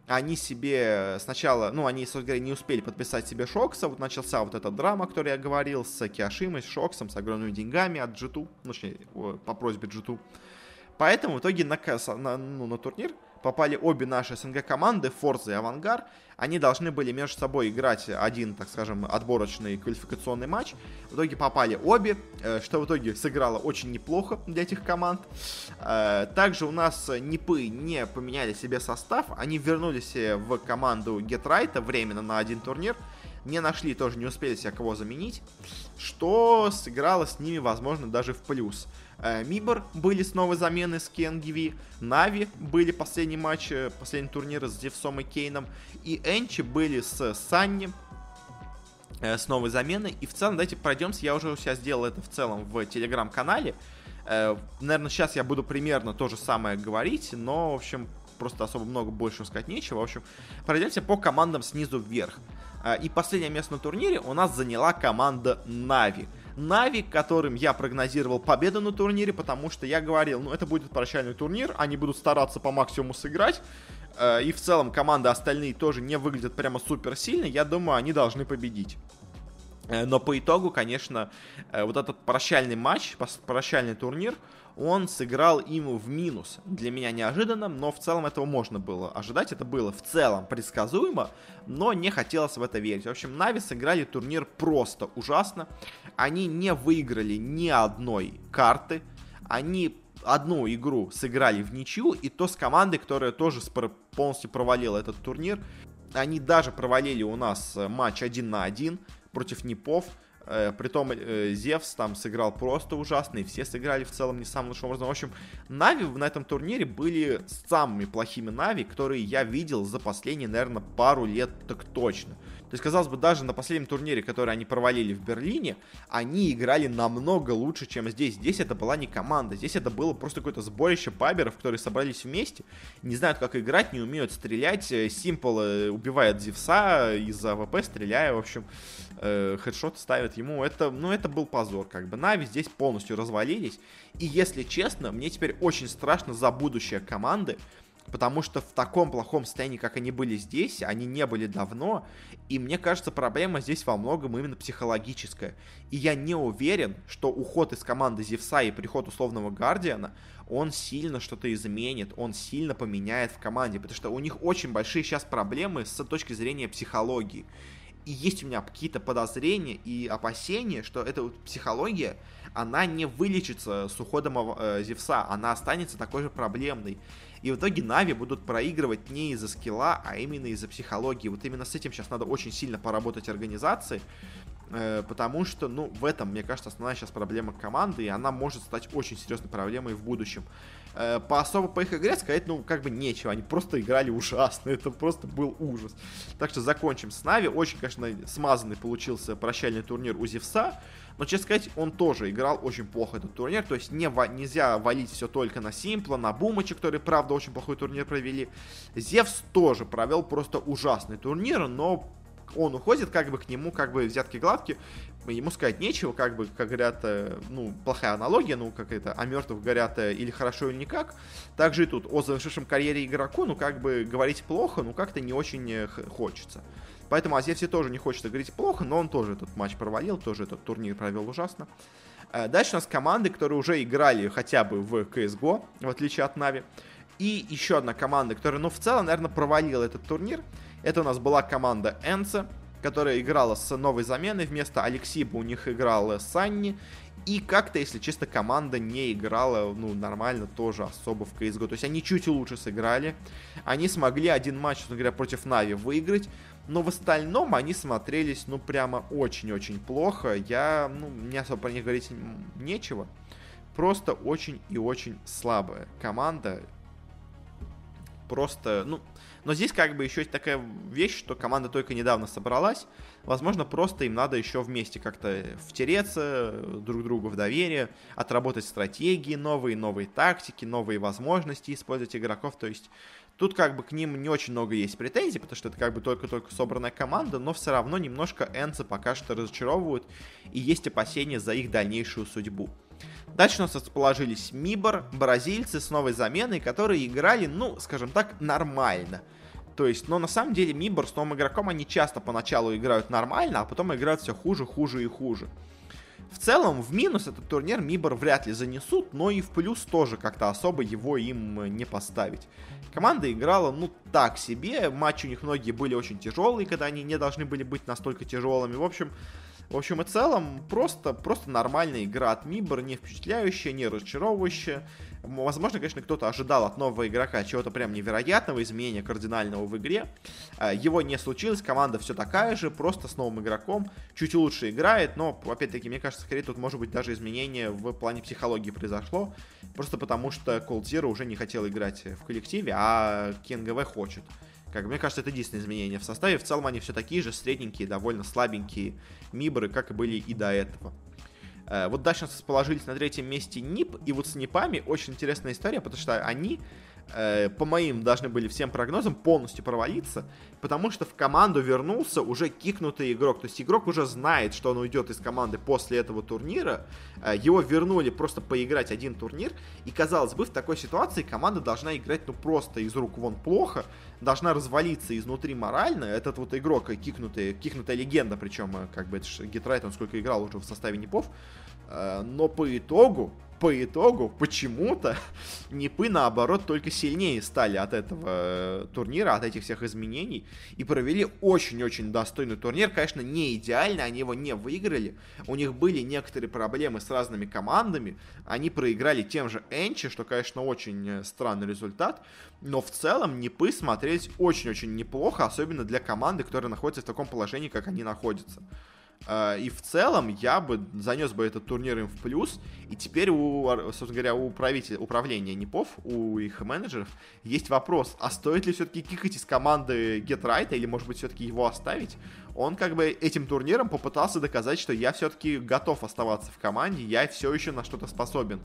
Они себе сначала, ну, они, собственно говоря, не успели подписать себе Шокса. Вот начался вот эта драма, о которой я говорил, с Киашимой, с Шоксом, с огромными деньгами от G2, ну, точнее, по просьбе G2. Поэтому в итоге на, на, ну, на турнир попали обе наши СНГ команды, Форза и Авангар. Они должны были между собой играть один, так скажем, отборочный квалификационный матч. В итоге попали обе, э, что в итоге сыграло очень неплохо для этих команд. Э, также у нас Нипы не поменяли себе состав. Они вернулись в команду Гетрайта временно на один турнир не нашли, тоже не успели себя кого заменить, что сыграло с ними, возможно, даже в плюс. Э, Мибор были с новой замены с KNGV, Нави были последний матч, э, последний турнир с Зевсом и Кейном, и Энчи были с Санни, э, с новой заменой. И в целом, давайте пройдемся, я уже у себя сделал это в целом в телеграм-канале. Наверное, сейчас я буду примерно то же самое говорить, но, в общем, просто особо много больше сказать нечего. В общем, пройдемся по командам снизу вверх. И последнее место на турнире у нас заняла команда Нави. Нави, которым я прогнозировал победу на турнире, потому что я говорил, ну это будет прощальный турнир, они будут стараться по максимуму сыграть, э, и в целом команды остальные тоже не выглядят прямо супер сильно, я думаю, они должны победить. Э, но по итогу, конечно, э, вот этот прощальный матч, прощальный турнир, он сыграл им в минус. Для меня неожиданно, но в целом этого можно было ожидать. Это было в целом предсказуемо, но не хотелось в это верить. В общем, Нави сыграли турнир просто ужасно. Они не выиграли ни одной карты. Они одну игру сыграли в ничью, и то с командой, которая тоже полностью провалила этот турнир. Они даже провалили у нас матч один на один против Непов. Э, притом э, Зевс там сыграл просто ужасно, и все сыграли в целом не самым лучшим образом. В общем, Нави на этом турнире были самыми плохими Нави, которые я видел за последние, наверное, пару лет так точно. То есть, казалось бы, даже на последнем турнире, который они провалили в Берлине, они играли намного лучше, чем здесь. Здесь это была не команда, здесь это было просто какое-то сборище паберов, которые собрались вместе, не знают, как играть, не умеют стрелять. S1mple э, убивает Зевса из AWP, стреляя, в общем, э, хедшот ставит ему. Это, ну, это был позор, как бы. NaVi здесь полностью развалились. И, если честно, мне теперь очень страшно за будущее команды, потому что в таком плохом состоянии, как они были здесь, они не были давно, и мне кажется, проблема здесь во многом именно психологическая. И я не уверен, что уход из команды Зевса и приход условного Гардиана, он сильно что-то изменит, он сильно поменяет в команде, потому что у них очень большие сейчас проблемы с точки зрения психологии. И есть у меня какие-то подозрения и опасения, что эта вот психология, она не вылечится с уходом э, Зевса, она останется такой же проблемной. И в итоге Нави будут проигрывать не из-за скилла, а именно из-за психологии. Вот именно с этим сейчас надо очень сильно поработать организации, э, потому что, ну, в этом, мне кажется, основная сейчас проблема команды, и она может стать очень серьезной проблемой в будущем. Э, по особо по их игре сказать, ну, как бы нечего, они просто играли ужасно, (laughs) это просто был ужас. Так что закончим с Нави. Очень, конечно, смазанный получился прощальный турнир у Зевса. Но, честно сказать, он тоже играл очень плохо этот турнир. То есть не, нельзя валить все только на Симпла, на Бумача, которые, правда, очень плохой турнир провели. Зевс тоже провел просто ужасный турнир, но он уходит, как бы к нему, как бы взятки гладкие. Ему сказать нечего, как бы, как говорят, э, ну, плохая аналогия, ну, как это, о мертвых говорят э, или хорошо, или никак. Также и тут о завершившем карьере игроку, ну, как бы говорить плохо, ну, как-то не очень э, хочется. Поэтому Азевси тоже не хочет говорить плохо, но он тоже этот матч провалил, тоже этот турнир провел ужасно. Э, дальше у нас команды, которые уже играли хотя бы в CSGO, в отличие от Нави. И еще одна команда, которая, ну, в целом, наверное, провалила этот турнир. Это у нас была команда Энце, которая играла с новой заменой. Вместо Алексиба у них играл Санни. И как-то, если честно, команда не играла, ну, нормально тоже особо в CSGO. То есть они чуть лучше сыграли. Они смогли один матч, собственно говоря, против Нави выиграть. Но в остальном они смотрелись, ну, прямо очень-очень плохо. Я, ну, мне особо про них говорить нечего. Просто очень и очень слабая команда. Просто, ну, но здесь как бы еще есть такая вещь, что команда только недавно собралась. Возможно, просто им надо еще вместе как-то втереться друг другу в доверие, отработать стратегии новые, новые тактики, новые возможности использовать игроков. То есть Тут как бы к ним не очень много есть претензий, потому что это как бы только-только собранная команда, но все равно немножко Энца пока что разочаровывают, и есть опасения за их дальнейшую судьбу. Дальше у нас расположились Мибор, бразильцы с новой заменой, которые играли, ну, скажем так, нормально. То есть, но на самом деле Мибор с новым игроком, они часто поначалу играют нормально, а потом играют все хуже, хуже и хуже. В целом, в минус этот турнир Мибор вряд ли занесут, но и в плюс тоже как-то особо его им не поставить. Команда играла, ну, так себе, матчи у них многие были очень тяжелые, когда они не должны были быть настолько тяжелыми. В общем, в общем и целом, просто, просто нормальная игра от Мибор, не впечатляющая, не разочаровывающая. Возможно, конечно, кто-то ожидал от нового игрока чего-то прям невероятного, изменения кардинального в игре. А, его не случилось, команда все такая же, просто с новым игроком, чуть лучше играет, но, опять-таки, мне кажется, скорее тут может быть даже изменение в плане психологии произошло, просто потому что Zero уже не хотел играть в коллективе, а КНГВ хочет. Как мне кажется, это единственное изменение в составе. В целом они все такие же средненькие, довольно слабенькие мибры, как и были и до этого. Э, вот дальше нас расположились на третьем месте НИП, и вот с НИПами очень интересная история, потому что они Э, по моим должны были всем прогнозам полностью провалиться, потому что в команду вернулся уже кикнутый игрок. То есть игрок уже знает, что он уйдет из команды после этого турнира. Э, его вернули просто поиграть один турнир. И казалось бы, в такой ситуации команда должна играть ну просто из рук вон плохо, должна развалиться изнутри морально. Этот вот игрок, кикнутый, кикнутая легенда, причем как бы это же Гитрайт, он сколько играл уже в составе Непов. Но по итогу по итогу почему-то Непы, наоборот, только сильнее стали от этого э, турнира, от этих всех изменений, и провели очень-очень достойный турнир. Конечно, не идеально, они его не выиграли. У них были некоторые проблемы с разными командами. Они проиграли тем же Энчи, что, конечно, очень э, странный результат. Но в целом Непы смотрелись очень-очень неплохо, особенно для команды, которая находится в таком положении, как они находятся. А, и в целом я бы занес бы этот турнир им в плюс. И теперь у, собственно говоря, у правителя, управления НИПов, у их менеджеров есть вопрос, а стоит ли все-таки кикать из команды Get или может быть все-таки его оставить? Он как бы этим турниром попытался доказать, что я все-таки готов оставаться в команде, я все еще на что-то способен.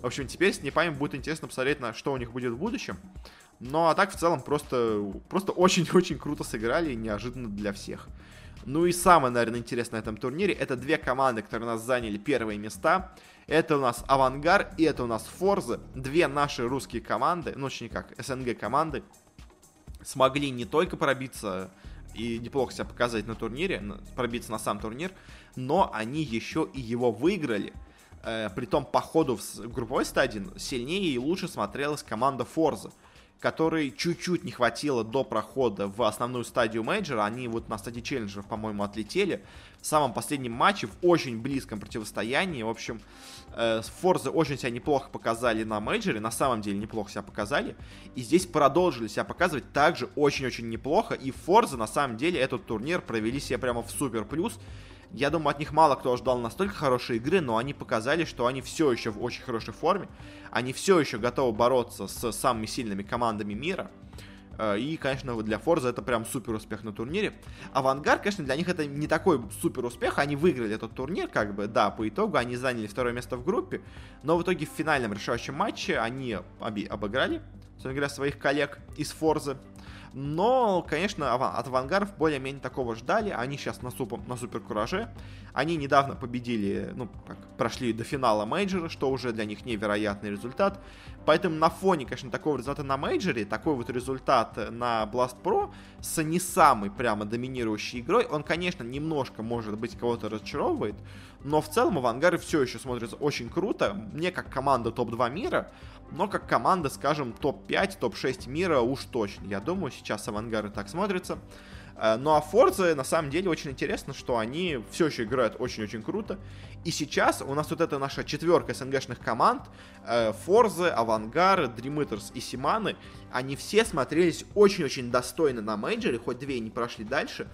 В общем, теперь с НИПами будет интересно посмотреть, на что у них будет в будущем. Ну а так в целом просто, просто очень-очень круто сыграли, неожиданно для всех. Ну и самое, наверное, интересное на этом турнире, это две команды, которые у нас заняли первые места. Это у нас Авангар и это у нас Форза. Две наши русские команды, ну, точнее как, СНГ команды, смогли не только пробиться и неплохо себя показать на турнире, пробиться на сам турнир, но они еще и его выиграли. Э, притом по ходу в групповой стадии сильнее и лучше смотрелась команда Форза которой чуть-чуть не хватило до прохода в основную стадию мейджора. Они вот на стадии челленджеров, по-моему, отлетели. В самом последнем матче, в очень близком противостоянии. В общем, э, Форзы очень себя неплохо показали на мейджоре. На самом деле неплохо себя показали. И здесь продолжили себя показывать также очень-очень неплохо. И Форзы, на самом деле, этот турнир провели себя прямо в супер плюс. Я думаю, от них мало кто ждал настолько хорошей игры, но они показали, что они все еще в очень хорошей форме. Они все еще готовы бороться с самыми сильными командами мира. Э, и, конечно, для Форза это прям супер успех на турнире. Авангар, конечно, для них это не такой супер успех. Они выиграли этот турнир, как бы, да, по итогу они заняли второе место в группе. Но в итоге в финальном решающем матче они обыграли, собственно говоря, своих коллег из Форзы. Но, конечно, от Авангаров более-менее такого ждали. Они сейчас на, супер, на супер. Они недавно победили, ну, как, прошли до финала мейджора, что уже для них невероятный результат. Поэтому на фоне, конечно, такого результата на мейджоре, такой вот результат на Blast Pro с не самой прямо доминирующей игрой, он, конечно, немножко, может быть, кого-то разочаровывает, но в целом авангары все еще смотрятся очень круто. Мне как команда топ-2 мира, но как команда, скажем, топ-5, топ-6 мира уж точно. Я думаю, сейчас авангары так смотрятся. Э, ну а Forza, на самом деле, очень интересно, что они все еще играют очень-очень круто. И сейчас у нас вот эта наша четверка СНГшных команд, Forza, Авангар, Dream и Симаны, они все смотрелись очень-очень достойно на мейджоре, хоть две не прошли дальше.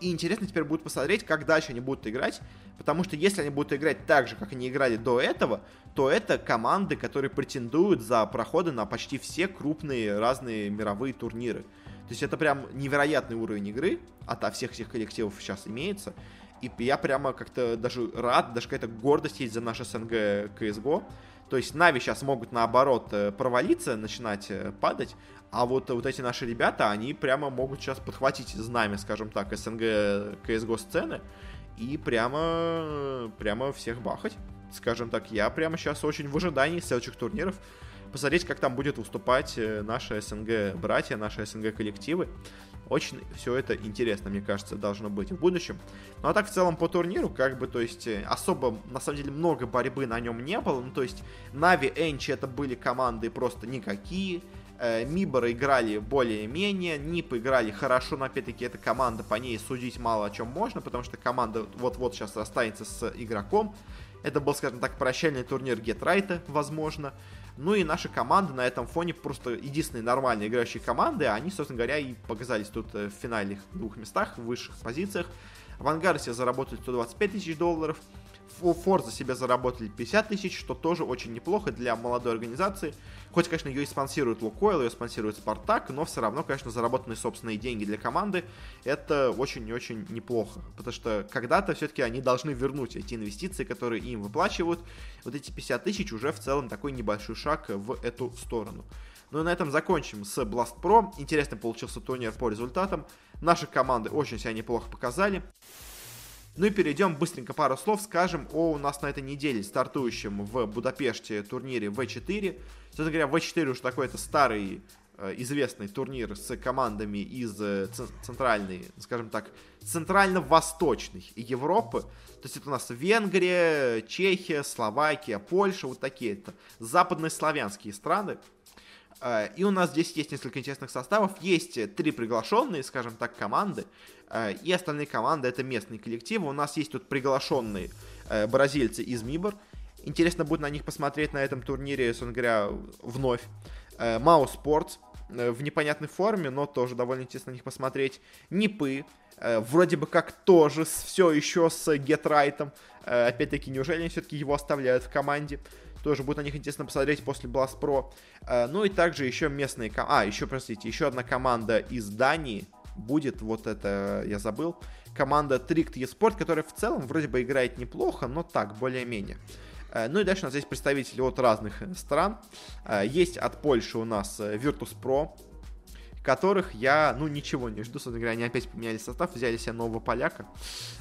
И интересно теперь будет посмотреть, как дальше они будут играть. Потому что если они будут играть так же, как они играли до этого, то это команды, которые претендуют за проходы на почти все крупные разные мировые турниры. То есть это прям невероятный уровень игры от всех этих коллективов сейчас имеется. И я прямо как-то даже рад, даже какая-то гордость есть за наш СНГ CSGO. То есть Нави сейчас могут наоборот э, провалиться, начинать э, падать, а вот, вот эти наши ребята, они прямо могут сейчас подхватить знамя, скажем так, СНГ CSGO сцены и прямо, прямо всех бахать. Скажем так, я прямо сейчас очень в ожидании следующих турниров посмотреть, как там будет выступать э, наши СНГ братья, наши СНГ коллективы. Очень все это интересно, мне кажется, должно быть в будущем. Ну а так в целом по турниру, как бы, то есть, э, особо, на самом деле, много борьбы на нем не было. Ну, то есть, Нави, Энчи это были команды просто никакие. Э, Миборы играли более-менее, Нип играли хорошо, но опять-таки эта команда, по ней судить мало о чем можно, потому что команда вот-вот сейчас расстанется с игроком. Это был, скажем так, прощальный турнир Гетрайта, возможно. Ну и наши команды на этом фоне просто единственные нормальные играющие команды, они, собственно говоря, и показались тут э, в финальных двух местах, в высших позициях. В Ангарсе заработали 125 тысяч долларов, Forza себе заработали 50 тысяч, что тоже очень неплохо для молодой организации. Хоть, конечно, ее и спонсирует Лукойл, ее спонсирует Спартак, но все равно, конечно, заработанные собственные деньги для команды это очень и очень неплохо. Потому что когда-то все-таки они должны вернуть эти инвестиции, которые им выплачивают. Вот эти 50 тысяч уже в целом такой небольшой шаг в эту сторону. Ну и на этом закончим с Blast Pro. Интересно получился турнир по результатам. Наши команды очень себя неплохо показали. Ну и перейдем быстренько пару слов, скажем о у нас на этой неделе стартующем в Будапеште турнире В4. Собственно говоря, В4 уже такой это старый э, известный турнир с командами из э, центральной, скажем так, центрально-восточной Европы. То есть это у нас Венгрия, Чехия, Словакия, Польша, вот такие это западные славянские страны. Э, и у нас здесь есть несколько интересных составов. Есть три приглашенные, скажем так, команды. Э, и остальные команды это местные коллективы. У нас есть тут приглашенные э, бразильцы из Мибор. Интересно будет на них посмотреть на этом турнире, собственно говоря, вновь. Мау Спортс в непонятной форме, но тоже довольно интересно на них посмотреть. Нипы, вроде бы как тоже все еще с Гетрайтом. Опять-таки, неужели они все-таки его оставляют в команде? Тоже будет на них интересно посмотреть после Blast Pro. Э, ну и также еще местные... А, еще, простите, еще одна команда из Дании будет, вот это я забыл, команда Tricked eSport, которая в целом вроде бы играет неплохо, но так, более-менее. Э, ну и дальше у нас здесь представители от разных стран. Э, есть от Польши у нас Virtus Pro, которых я, ну, ничего не жду. Собственно говоря, они опять поменяли состав, взяли себе нового поляка.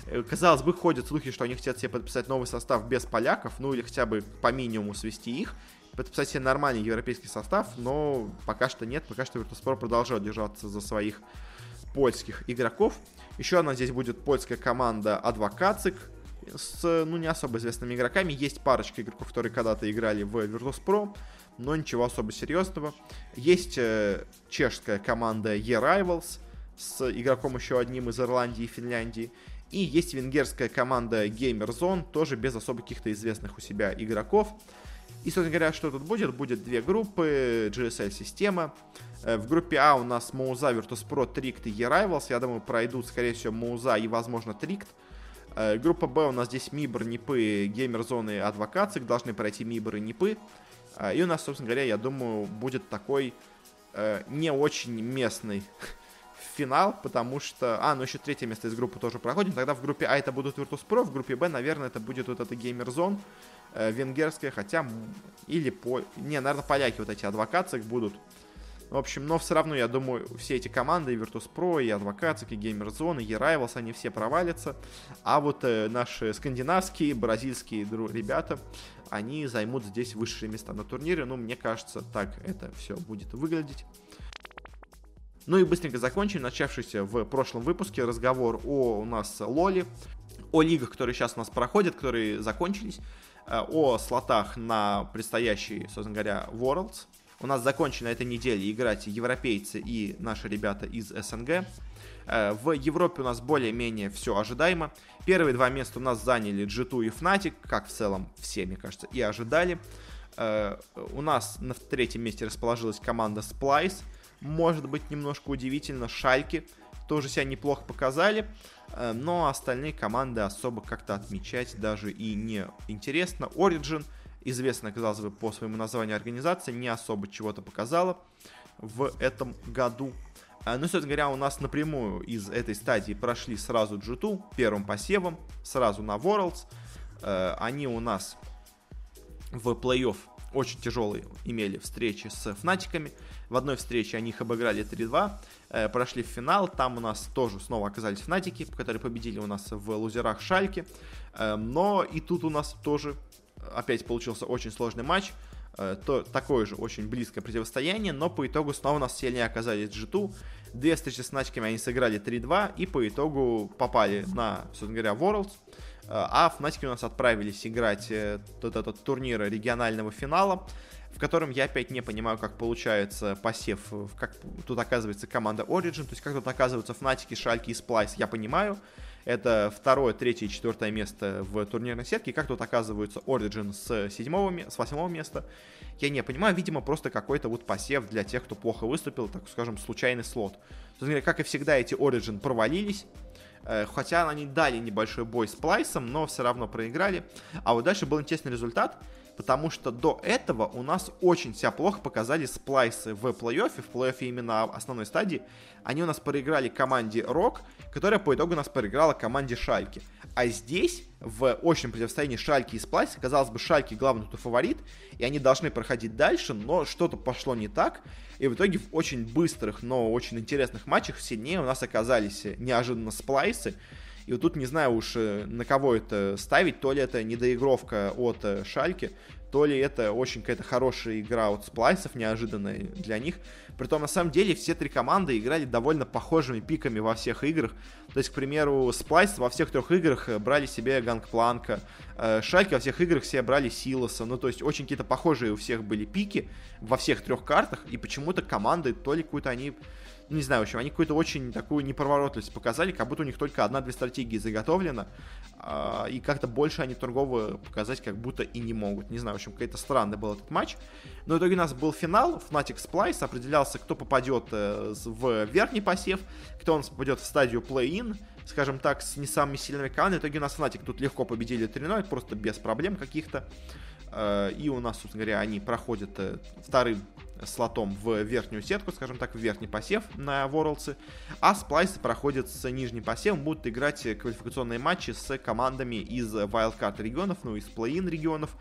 Э, казалось бы, ходят слухи, что они хотят себе подписать новый состав без поляков, ну, или хотя бы по минимуму свести их, подписать себе нормальный европейский состав, но пока что нет, пока что Virtus.pro продолжает держаться за своих польских игроков. Еще одна здесь будет польская команда Адвокацик, с, ну, не особо известными игроками. Есть парочка игроков, которые когда-то играли в Virtus.pro но ничего особо серьезного. Есть э, чешская команда E-Rivals с игроком еще одним из Ирландии и Финляндии. И есть венгерская команда Gamer Zone, тоже без особо каких-то известных у себя игроков. И, собственно говоря, что тут будет? Будет две группы, GSL-система. Э, в группе А у нас Моуза, Virtus.pro, Tricked и E-Rivals. Я думаю, пройдут, скорее всего, Моуза и, возможно, Tricked. Э, группа Б у нас здесь Мибр, Нипы, Геймер Зоны и Адвокацик. Должны пройти Мибр и Нипы. А, и у нас, собственно говоря, я думаю, будет такой э, не очень местный (laughs) финал, потому что... А, ну еще третье место из группы тоже проходим. Тогда в группе А это будут Virtus.pro, в группе Б, наверное, это будет вот Gamer Zone э, венгерская, хотя... Или по... Не, наверное, поляки вот эти адвокации будут. В общем, но все равно, я думаю, все эти команды, и Virtus.pro, и Advocatic, и Gamer Zone, и E-Rivals, они все провалятся. А вот э, наши скандинавские, бразильские ребята, они займут здесь высшие места на турнире. Ну, мне кажется, так это все будет выглядеть. Ну и быстренько закончим начавшийся в прошлом выпуске разговор о у нас Лоли, о лигах, которые сейчас у нас проходят, которые закончились, о слотах на предстоящий, собственно говоря, Worlds. У нас закончили на этой неделе играть европейцы и наши ребята из СНГ. Э, в Европе у нас более-менее все ожидаемо. Первые два места у нас заняли G2 и Fnatic, как в целом все, мне кажется, и ожидали. Э, у нас на третьем месте расположилась команда Splice. Может быть, немножко удивительно, Шальки тоже себя неплохо показали, э, но остальные команды особо как-то отмечать даже и не интересно. Origin, известно, казалось бы, по своему названию организация, не особо чего-то показала в этом году. Э, ну, собственно говоря, у нас напрямую из этой стадии прошли сразу G2 первым посевом, сразу на Worlds. Они у нас в плей-офф очень тяжелые имели встречи с Фнатиками. В одной встрече они их обыграли 3-2, э, прошли в финал. Там у нас тоже снова оказались Фнатики, которые победили у нас в лузерах Шальки. Э, но и тут у нас тоже опять получился очень сложный матч. Э, то, такое же очень близкое противостояние, но по итогу снова у нас сильнее оказались G2. Две встречи с Фнатиками они сыграли 3-2 и по итогу попали на, собственно говоря, Worlds. А Фнатики у нас отправились играть э, тот этот турнир регионального финала, в котором я опять не понимаю, как получается посев, как тут оказывается команда Origin, то есть как тут оказываются Фнатики, Шальки и Сплайс, я понимаю. Это второе, третье и четвертое место в турнирной сетке. Как тут оказываются Origin с седьмого, с восьмого места, я не понимаю. Видимо, просто какой-то вот посев для тех, кто плохо выступил, так скажем, случайный слот. Как и всегда, эти Origin провалились. Э, хотя они дали небольшой бой с Плайсом, но все равно проиграли. А вот дальше был интересный результат, потому что до этого у нас очень себя плохо показали сплайсы в плей-оффе, в плей-оффе именно основной стадии. Они у нас проиграли команде Рок, которая по итогу у нас проиграла команде Шальки. А здесь, в общем противостоянии Шальки и Сплайс, казалось бы, Шальки главный тут фаворит, и они должны проходить дальше, но что-то пошло не так, и в итоге в очень быстрых, но очень интересных матчах сильнее у нас оказались неожиданно Сплайсы, и вот тут не знаю уж, э, на кого это ставить, то ли это недоигровка от э, Шальки, то ли это очень какая-то хорошая игра от сплайсов, неожиданная для них. Притом, на самом деле, все три команды играли довольно похожими пиками во всех играх. То есть, к примеру, Сплайс во всех трех играх э, брали себе Гангпланка, Шальки во всех играх себе брали Силоса. Ну, то есть, очень какие-то похожие у всех были пики во всех трех картах, и почему-то команды, то ли какую-то они не знаю, в общем, они какую-то очень такую неповоротливость показали, как будто у них только одна-две стратегии заготовлена, э, и как-то больше они торговые показать как будто и не могут. Не знаю, в общем, какой-то странный был этот матч. Но в итоге у нас был финал, Fnatic Splice, определялся, кто попадет э, в верхний посев, кто у нас попадет в стадию play-in, скажем так, с не самыми сильными командами. В итоге у нас Fnatic тут легко победили 3 просто без проблем каких-то. Э, и у нас, собственно говоря, они проходят э, вторым слотом в верхнюю сетку, скажем так, в верхний посев на Worlds, а сплайсы проходят с нижним посевом, будут играть квалификационные матчи с командами из Wildcard регионов, ну, из плей-ин регионов,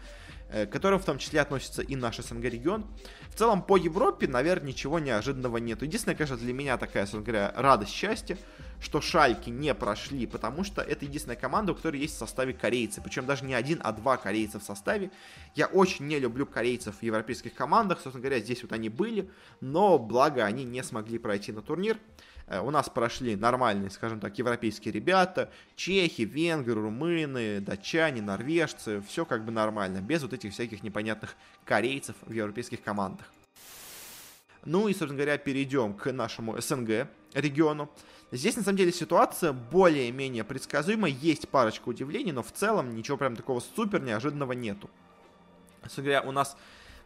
к которым в том числе относится и наш СНГ регион. В целом по Европе, наверное, ничего неожиданного нет. Единственное, конечно, для меня такая, собственно говоря, радость, счастье, что Шальки не прошли, потому что это единственная команда, у которой есть в составе корейцы. Причем даже не один, а два корейца в составе. Я очень не люблю корейцев в европейских командах. Собственно говоря, здесь вот они были, но благо они не смогли пройти на турнир. Э, у нас прошли нормальные, скажем так, европейские ребята, чехи, венгры, румыны, датчане, норвежцы, все как бы нормально, без вот этих всяких непонятных корейцев в европейских командах. Ну и, собственно говоря, перейдем к нашему СНГ региону. Здесь, на самом деле, ситуация более-менее предсказуема, есть парочка удивлений, но в целом ничего прям такого супер неожиданного нету. Собственно говоря, у нас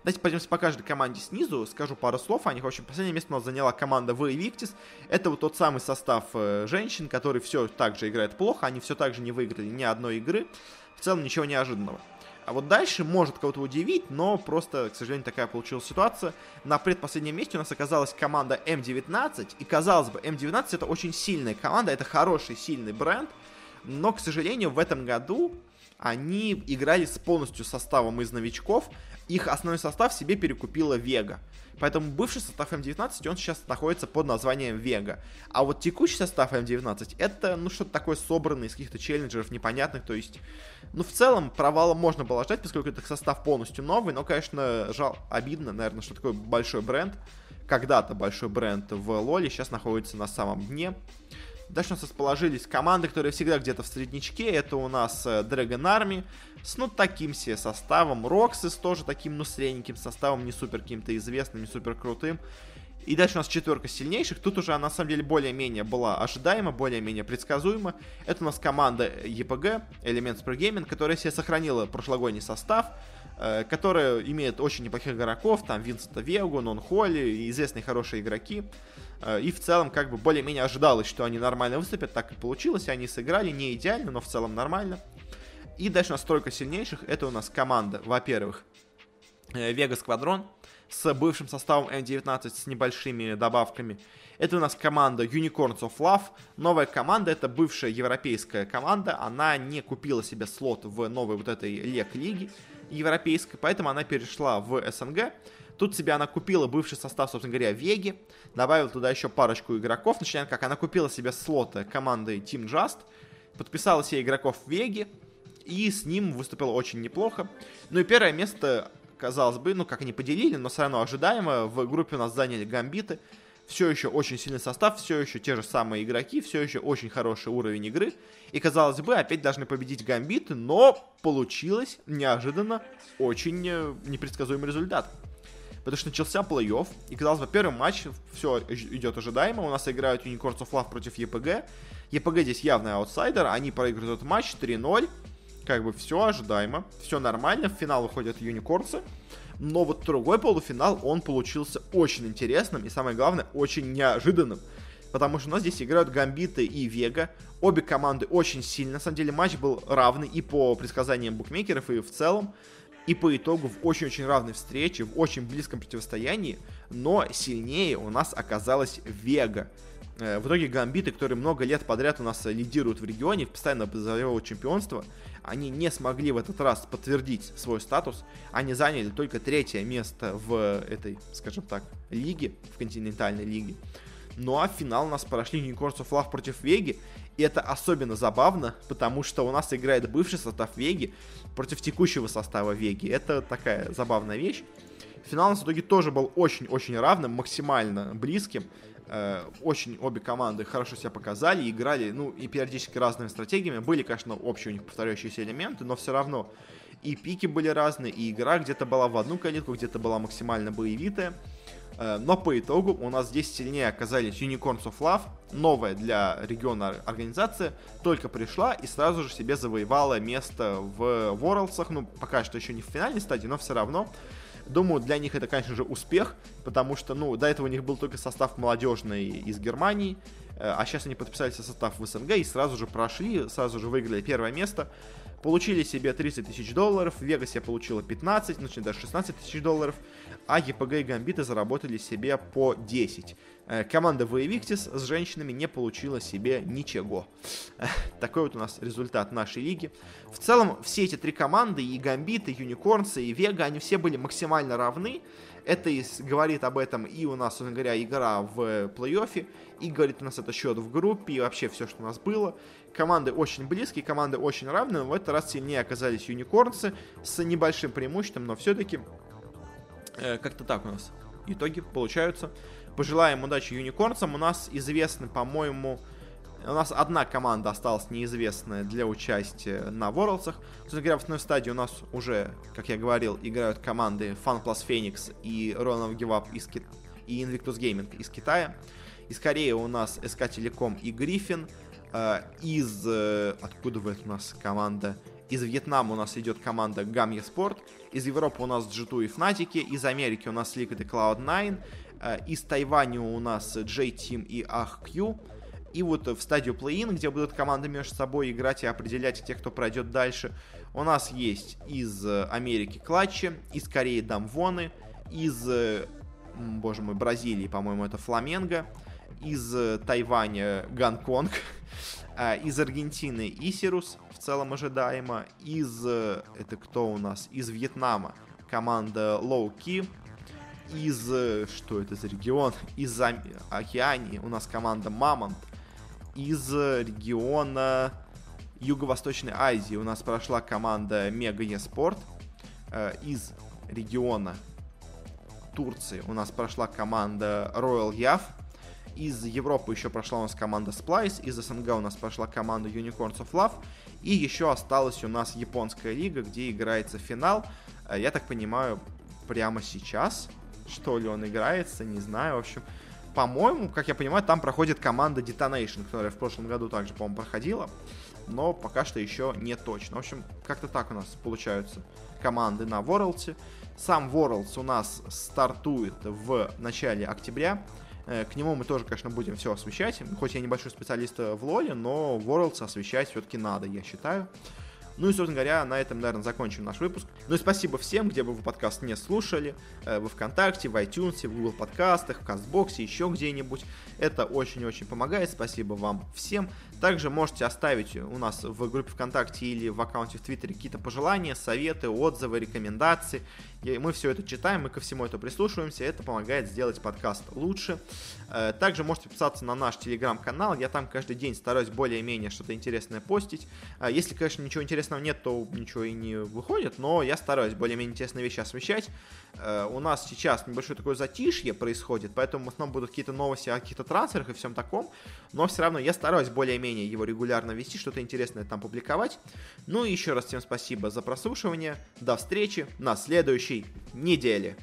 Давайте пойдемте по каждой команде снизу, скажу пару слов о них. В общем, последнее место у нас заняла команда V Victis. Это вот тот самый состав э, женщин, который все так же играет плохо, они все так же не выиграли ни одной игры. В целом ничего неожиданного. А вот дальше может кого-то удивить, но просто, к сожалению, такая получилась ситуация. На предпоследнем месте у нас оказалась команда М19, и казалось бы, М19 это очень сильная команда, это хороший, сильный бренд, но, к сожалению, в этом году они играли с полностью составом из новичков, их основной состав себе перекупила Вега. Поэтому бывший состав М19, он сейчас находится под названием Вега. А вот текущий состав М19, это, ну, что-то такое собранное из каких-то челленджеров непонятных, то есть, ну, в целом, провала можно было ждать, поскольку это состав полностью новый, но, конечно, жал, обидно, наверное, что такой большой бренд, когда-то большой бренд в Лоле сейчас находится на самом дне. Дальше у нас расположились команды, которые всегда где-то в среднячке. Это у нас э, Dragon Army с ну таким себе составом. Роксис тоже таким ну средненьким составом, не супер каким-то известным, не супер крутым. И дальше у нас четверка сильнейших. Тут уже, на самом деле, более-менее была ожидаема, более-менее предсказуема. Это у нас команда EPG, Elements Pro Gaming, которая себе сохранила прошлогодний состав, э, которая имеет очень неплохих игроков, там Винсента Вегу, Нон Холли, известные хорошие игроки. Э, и в целом, как бы, более-менее ожидалось, что они нормально выступят, так и получилось. Они сыграли не идеально, но в целом нормально. И дальше у нас тройка сильнейших. Это у нас команда, во-первых, Вега Сквадрон, с бывшим составом М19 с небольшими добавками. Это у нас команда Unicorns of Love. Новая команда, это бывшая европейская команда. Она не купила себе слот в новой вот этой лег-лиге европейской, поэтому она перешла в СНГ. Тут себе она купила бывший состав, собственно говоря, Веги, добавила туда еще парочку игроков, начиная как она купила себе слоты команды Team Just, подписала себе игроков Веги, и с ним выступила очень неплохо. Ну и первое место казалось бы, ну, как они поделили, но все равно ожидаемо. В группе у нас заняли гамбиты. Все еще очень сильный состав, все еще те же самые игроки, все еще очень хороший уровень игры. И, казалось бы, опять должны победить гамбиты, но получилось неожиданно очень э, непредсказуемый результат. Потому что начался плей-офф, и, казалось бы, первый матч, все идет ожидаемо. У нас играют Unicorns of Love против ЕПГ. ЕПГ здесь явный аутсайдер, они проигрывают этот матч 3-0 как бы все ожидаемо, все нормально, в финал выходят юникорцы, но вот другой полуфинал, он получился очень интересным и, самое главное, очень неожиданным. Потому что у нас здесь играют Гамбиты и Вега. Обе команды очень сильны. На самом деле матч был равный и по предсказаниям букмекеров, и в целом. И по итогу в очень-очень равной встрече, в очень близком противостоянии. Но сильнее у нас оказалась Вега. Э, в итоге гамбиты, которые много лет подряд у нас лидируют в регионе, постоянно завоевывают чемпионство, они не смогли в этот раз подтвердить свой статус. Они заняли только третье место в этой, скажем так, лиге, в континентальной лиге. Ну а в финал у нас прошли Unicorns of Love против Веги. И это особенно забавно, потому что у нас играет бывший состав Веги против текущего состава Веги. Это такая забавная вещь. Финал у нас в итоге тоже был очень-очень равным, максимально близким. Э, очень обе команды хорошо себя показали, играли, ну, и периодически разными стратегиями. Были, конечно, общие у них повторяющиеся элементы, но все равно и пики были разные, и игра где-то была в одну калитку, где-то была максимально боевитая. Э, но по итогу у нас здесь сильнее оказались Unicorns of Love, новая для региона организация, только пришла и сразу же себе завоевала место в Worlds. Ну, пока что еще не в финальной стадии, но все равно Думаю, для них это, конечно же, успех, потому что, ну, до этого у них был только состав молодежный из Германии, э, а сейчас они подписали состав в СНГ и сразу же прошли, сразу же выиграли первое место. Получили себе 30 тысяч долларов, в Вегасе получила 15, ну, даже 16 тысяч долларов, а ЕПГ и Гамбиты заработали себе по 10. Э, команда Воевиктис с женщинами не получила себе ничего. (laughs) Такой вот у нас результат нашей лиги. В целом, все эти три команды, и Гамбиты, и Юникорнсы, и Вега, они все были максимально равны. Это говорит об этом и у нас, собственно говоря, игра в плей-оффе, и говорит у нас это счет в группе, и вообще все, что у нас было. Команды очень близкие, команды очень равные, но в этот раз сильнее оказались Юникорнсы с небольшим преимуществом, но все-таки э, как-то так у нас итоги получаются. Пожелаем удачи юникорнцам. У нас известны, по-моему, у нас одна команда осталась неизвестная для участия на Ворлдсах. Собственно говоря, в основной стадии у нас уже, как я говорил, играют команды Fun Plus Phoenix и Ronan Give Up из Ки... и Invictus Gaming из Китая. Из Кореи у нас SK Telecom и Гриффин. Э, из... Э, откуда вы у нас команда? Из Вьетнама у нас идет команда Gamya Sport. Из Европы у нас G2 и Fnatic. Из Америки у нас Liquid и Cloud9. Э, из Тайваня у нас J-Team и AHQ. И вот в стадию плей-ин, где будут команды между собой играть и определять тех, кто пройдет дальше, у нас есть из Америки Клатчи, из Кореи Дамвоны, из, боже мой, Бразилии, по-моему, это Фламенго, из Тайваня Гонконг, э, (laughs) из Аргентины Исирус, в целом ожидаемо, из, это кто у нас, из Вьетнама команда Key, из... Э, что это за регион? Из Океании у нас команда Мамонт. Из региона Юго-Восточной Азии у нас прошла команда Мега Еспорт. Э, из региона Турции у нас прошла команда Royal Яв. из Европы еще прошла у нас команда Splice, из СНГ у нас прошла команда Unicorns of Love, и еще осталась у нас японская лига, где играется финал. Э, я так понимаю, прямо сейчас, что ли, он играется, не знаю, в общем. По-моему, как я понимаю, там проходит команда Detonation, которая в прошлом году также, по-моему, проходила. Но пока что еще не точно. В общем, как-то так у нас получаются команды на Worlds. Сам Worlds у нас стартует в начале октября. Э, к нему мы тоже, конечно, будем все освещать. Хоть я небольшой специалист в лоле, но Worlds освещать все-таки надо, я считаю. Ну и, собственно говоря, на этом, наверное, закончим наш выпуск. Ну и спасибо всем, где бы вы подкаст не слушали, э, во ВКонтакте, в iTunes, в Google подкастах, в Кастбоксе, еще где-нибудь. Это очень-очень помогает. Спасибо вам всем. Также можете оставить у нас в группе ВКонтакте или в аккаунте в Твиттере какие-то пожелания, советы, отзывы, рекомендации. И мы все это читаем, мы ко всему это прислушиваемся, это помогает сделать подкаст лучше. Э, также можете подписаться на наш телеграм-канал, я там каждый день стараюсь более-менее что-то интересное постить. Э, если, конечно, ничего интересного нет, то ничего и не выходит, но я стараюсь более-менее интересные вещи освещать. Э, у нас сейчас небольшое такое затишье происходит, поэтому в основном будут какие-то новости о каких-то трансферах и всем таком, но все равно я стараюсь более-менее его регулярно вести, что-то интересное там публиковать. Ну и еще раз всем спасибо за прослушивание, до встречи на следующей следующей неделе.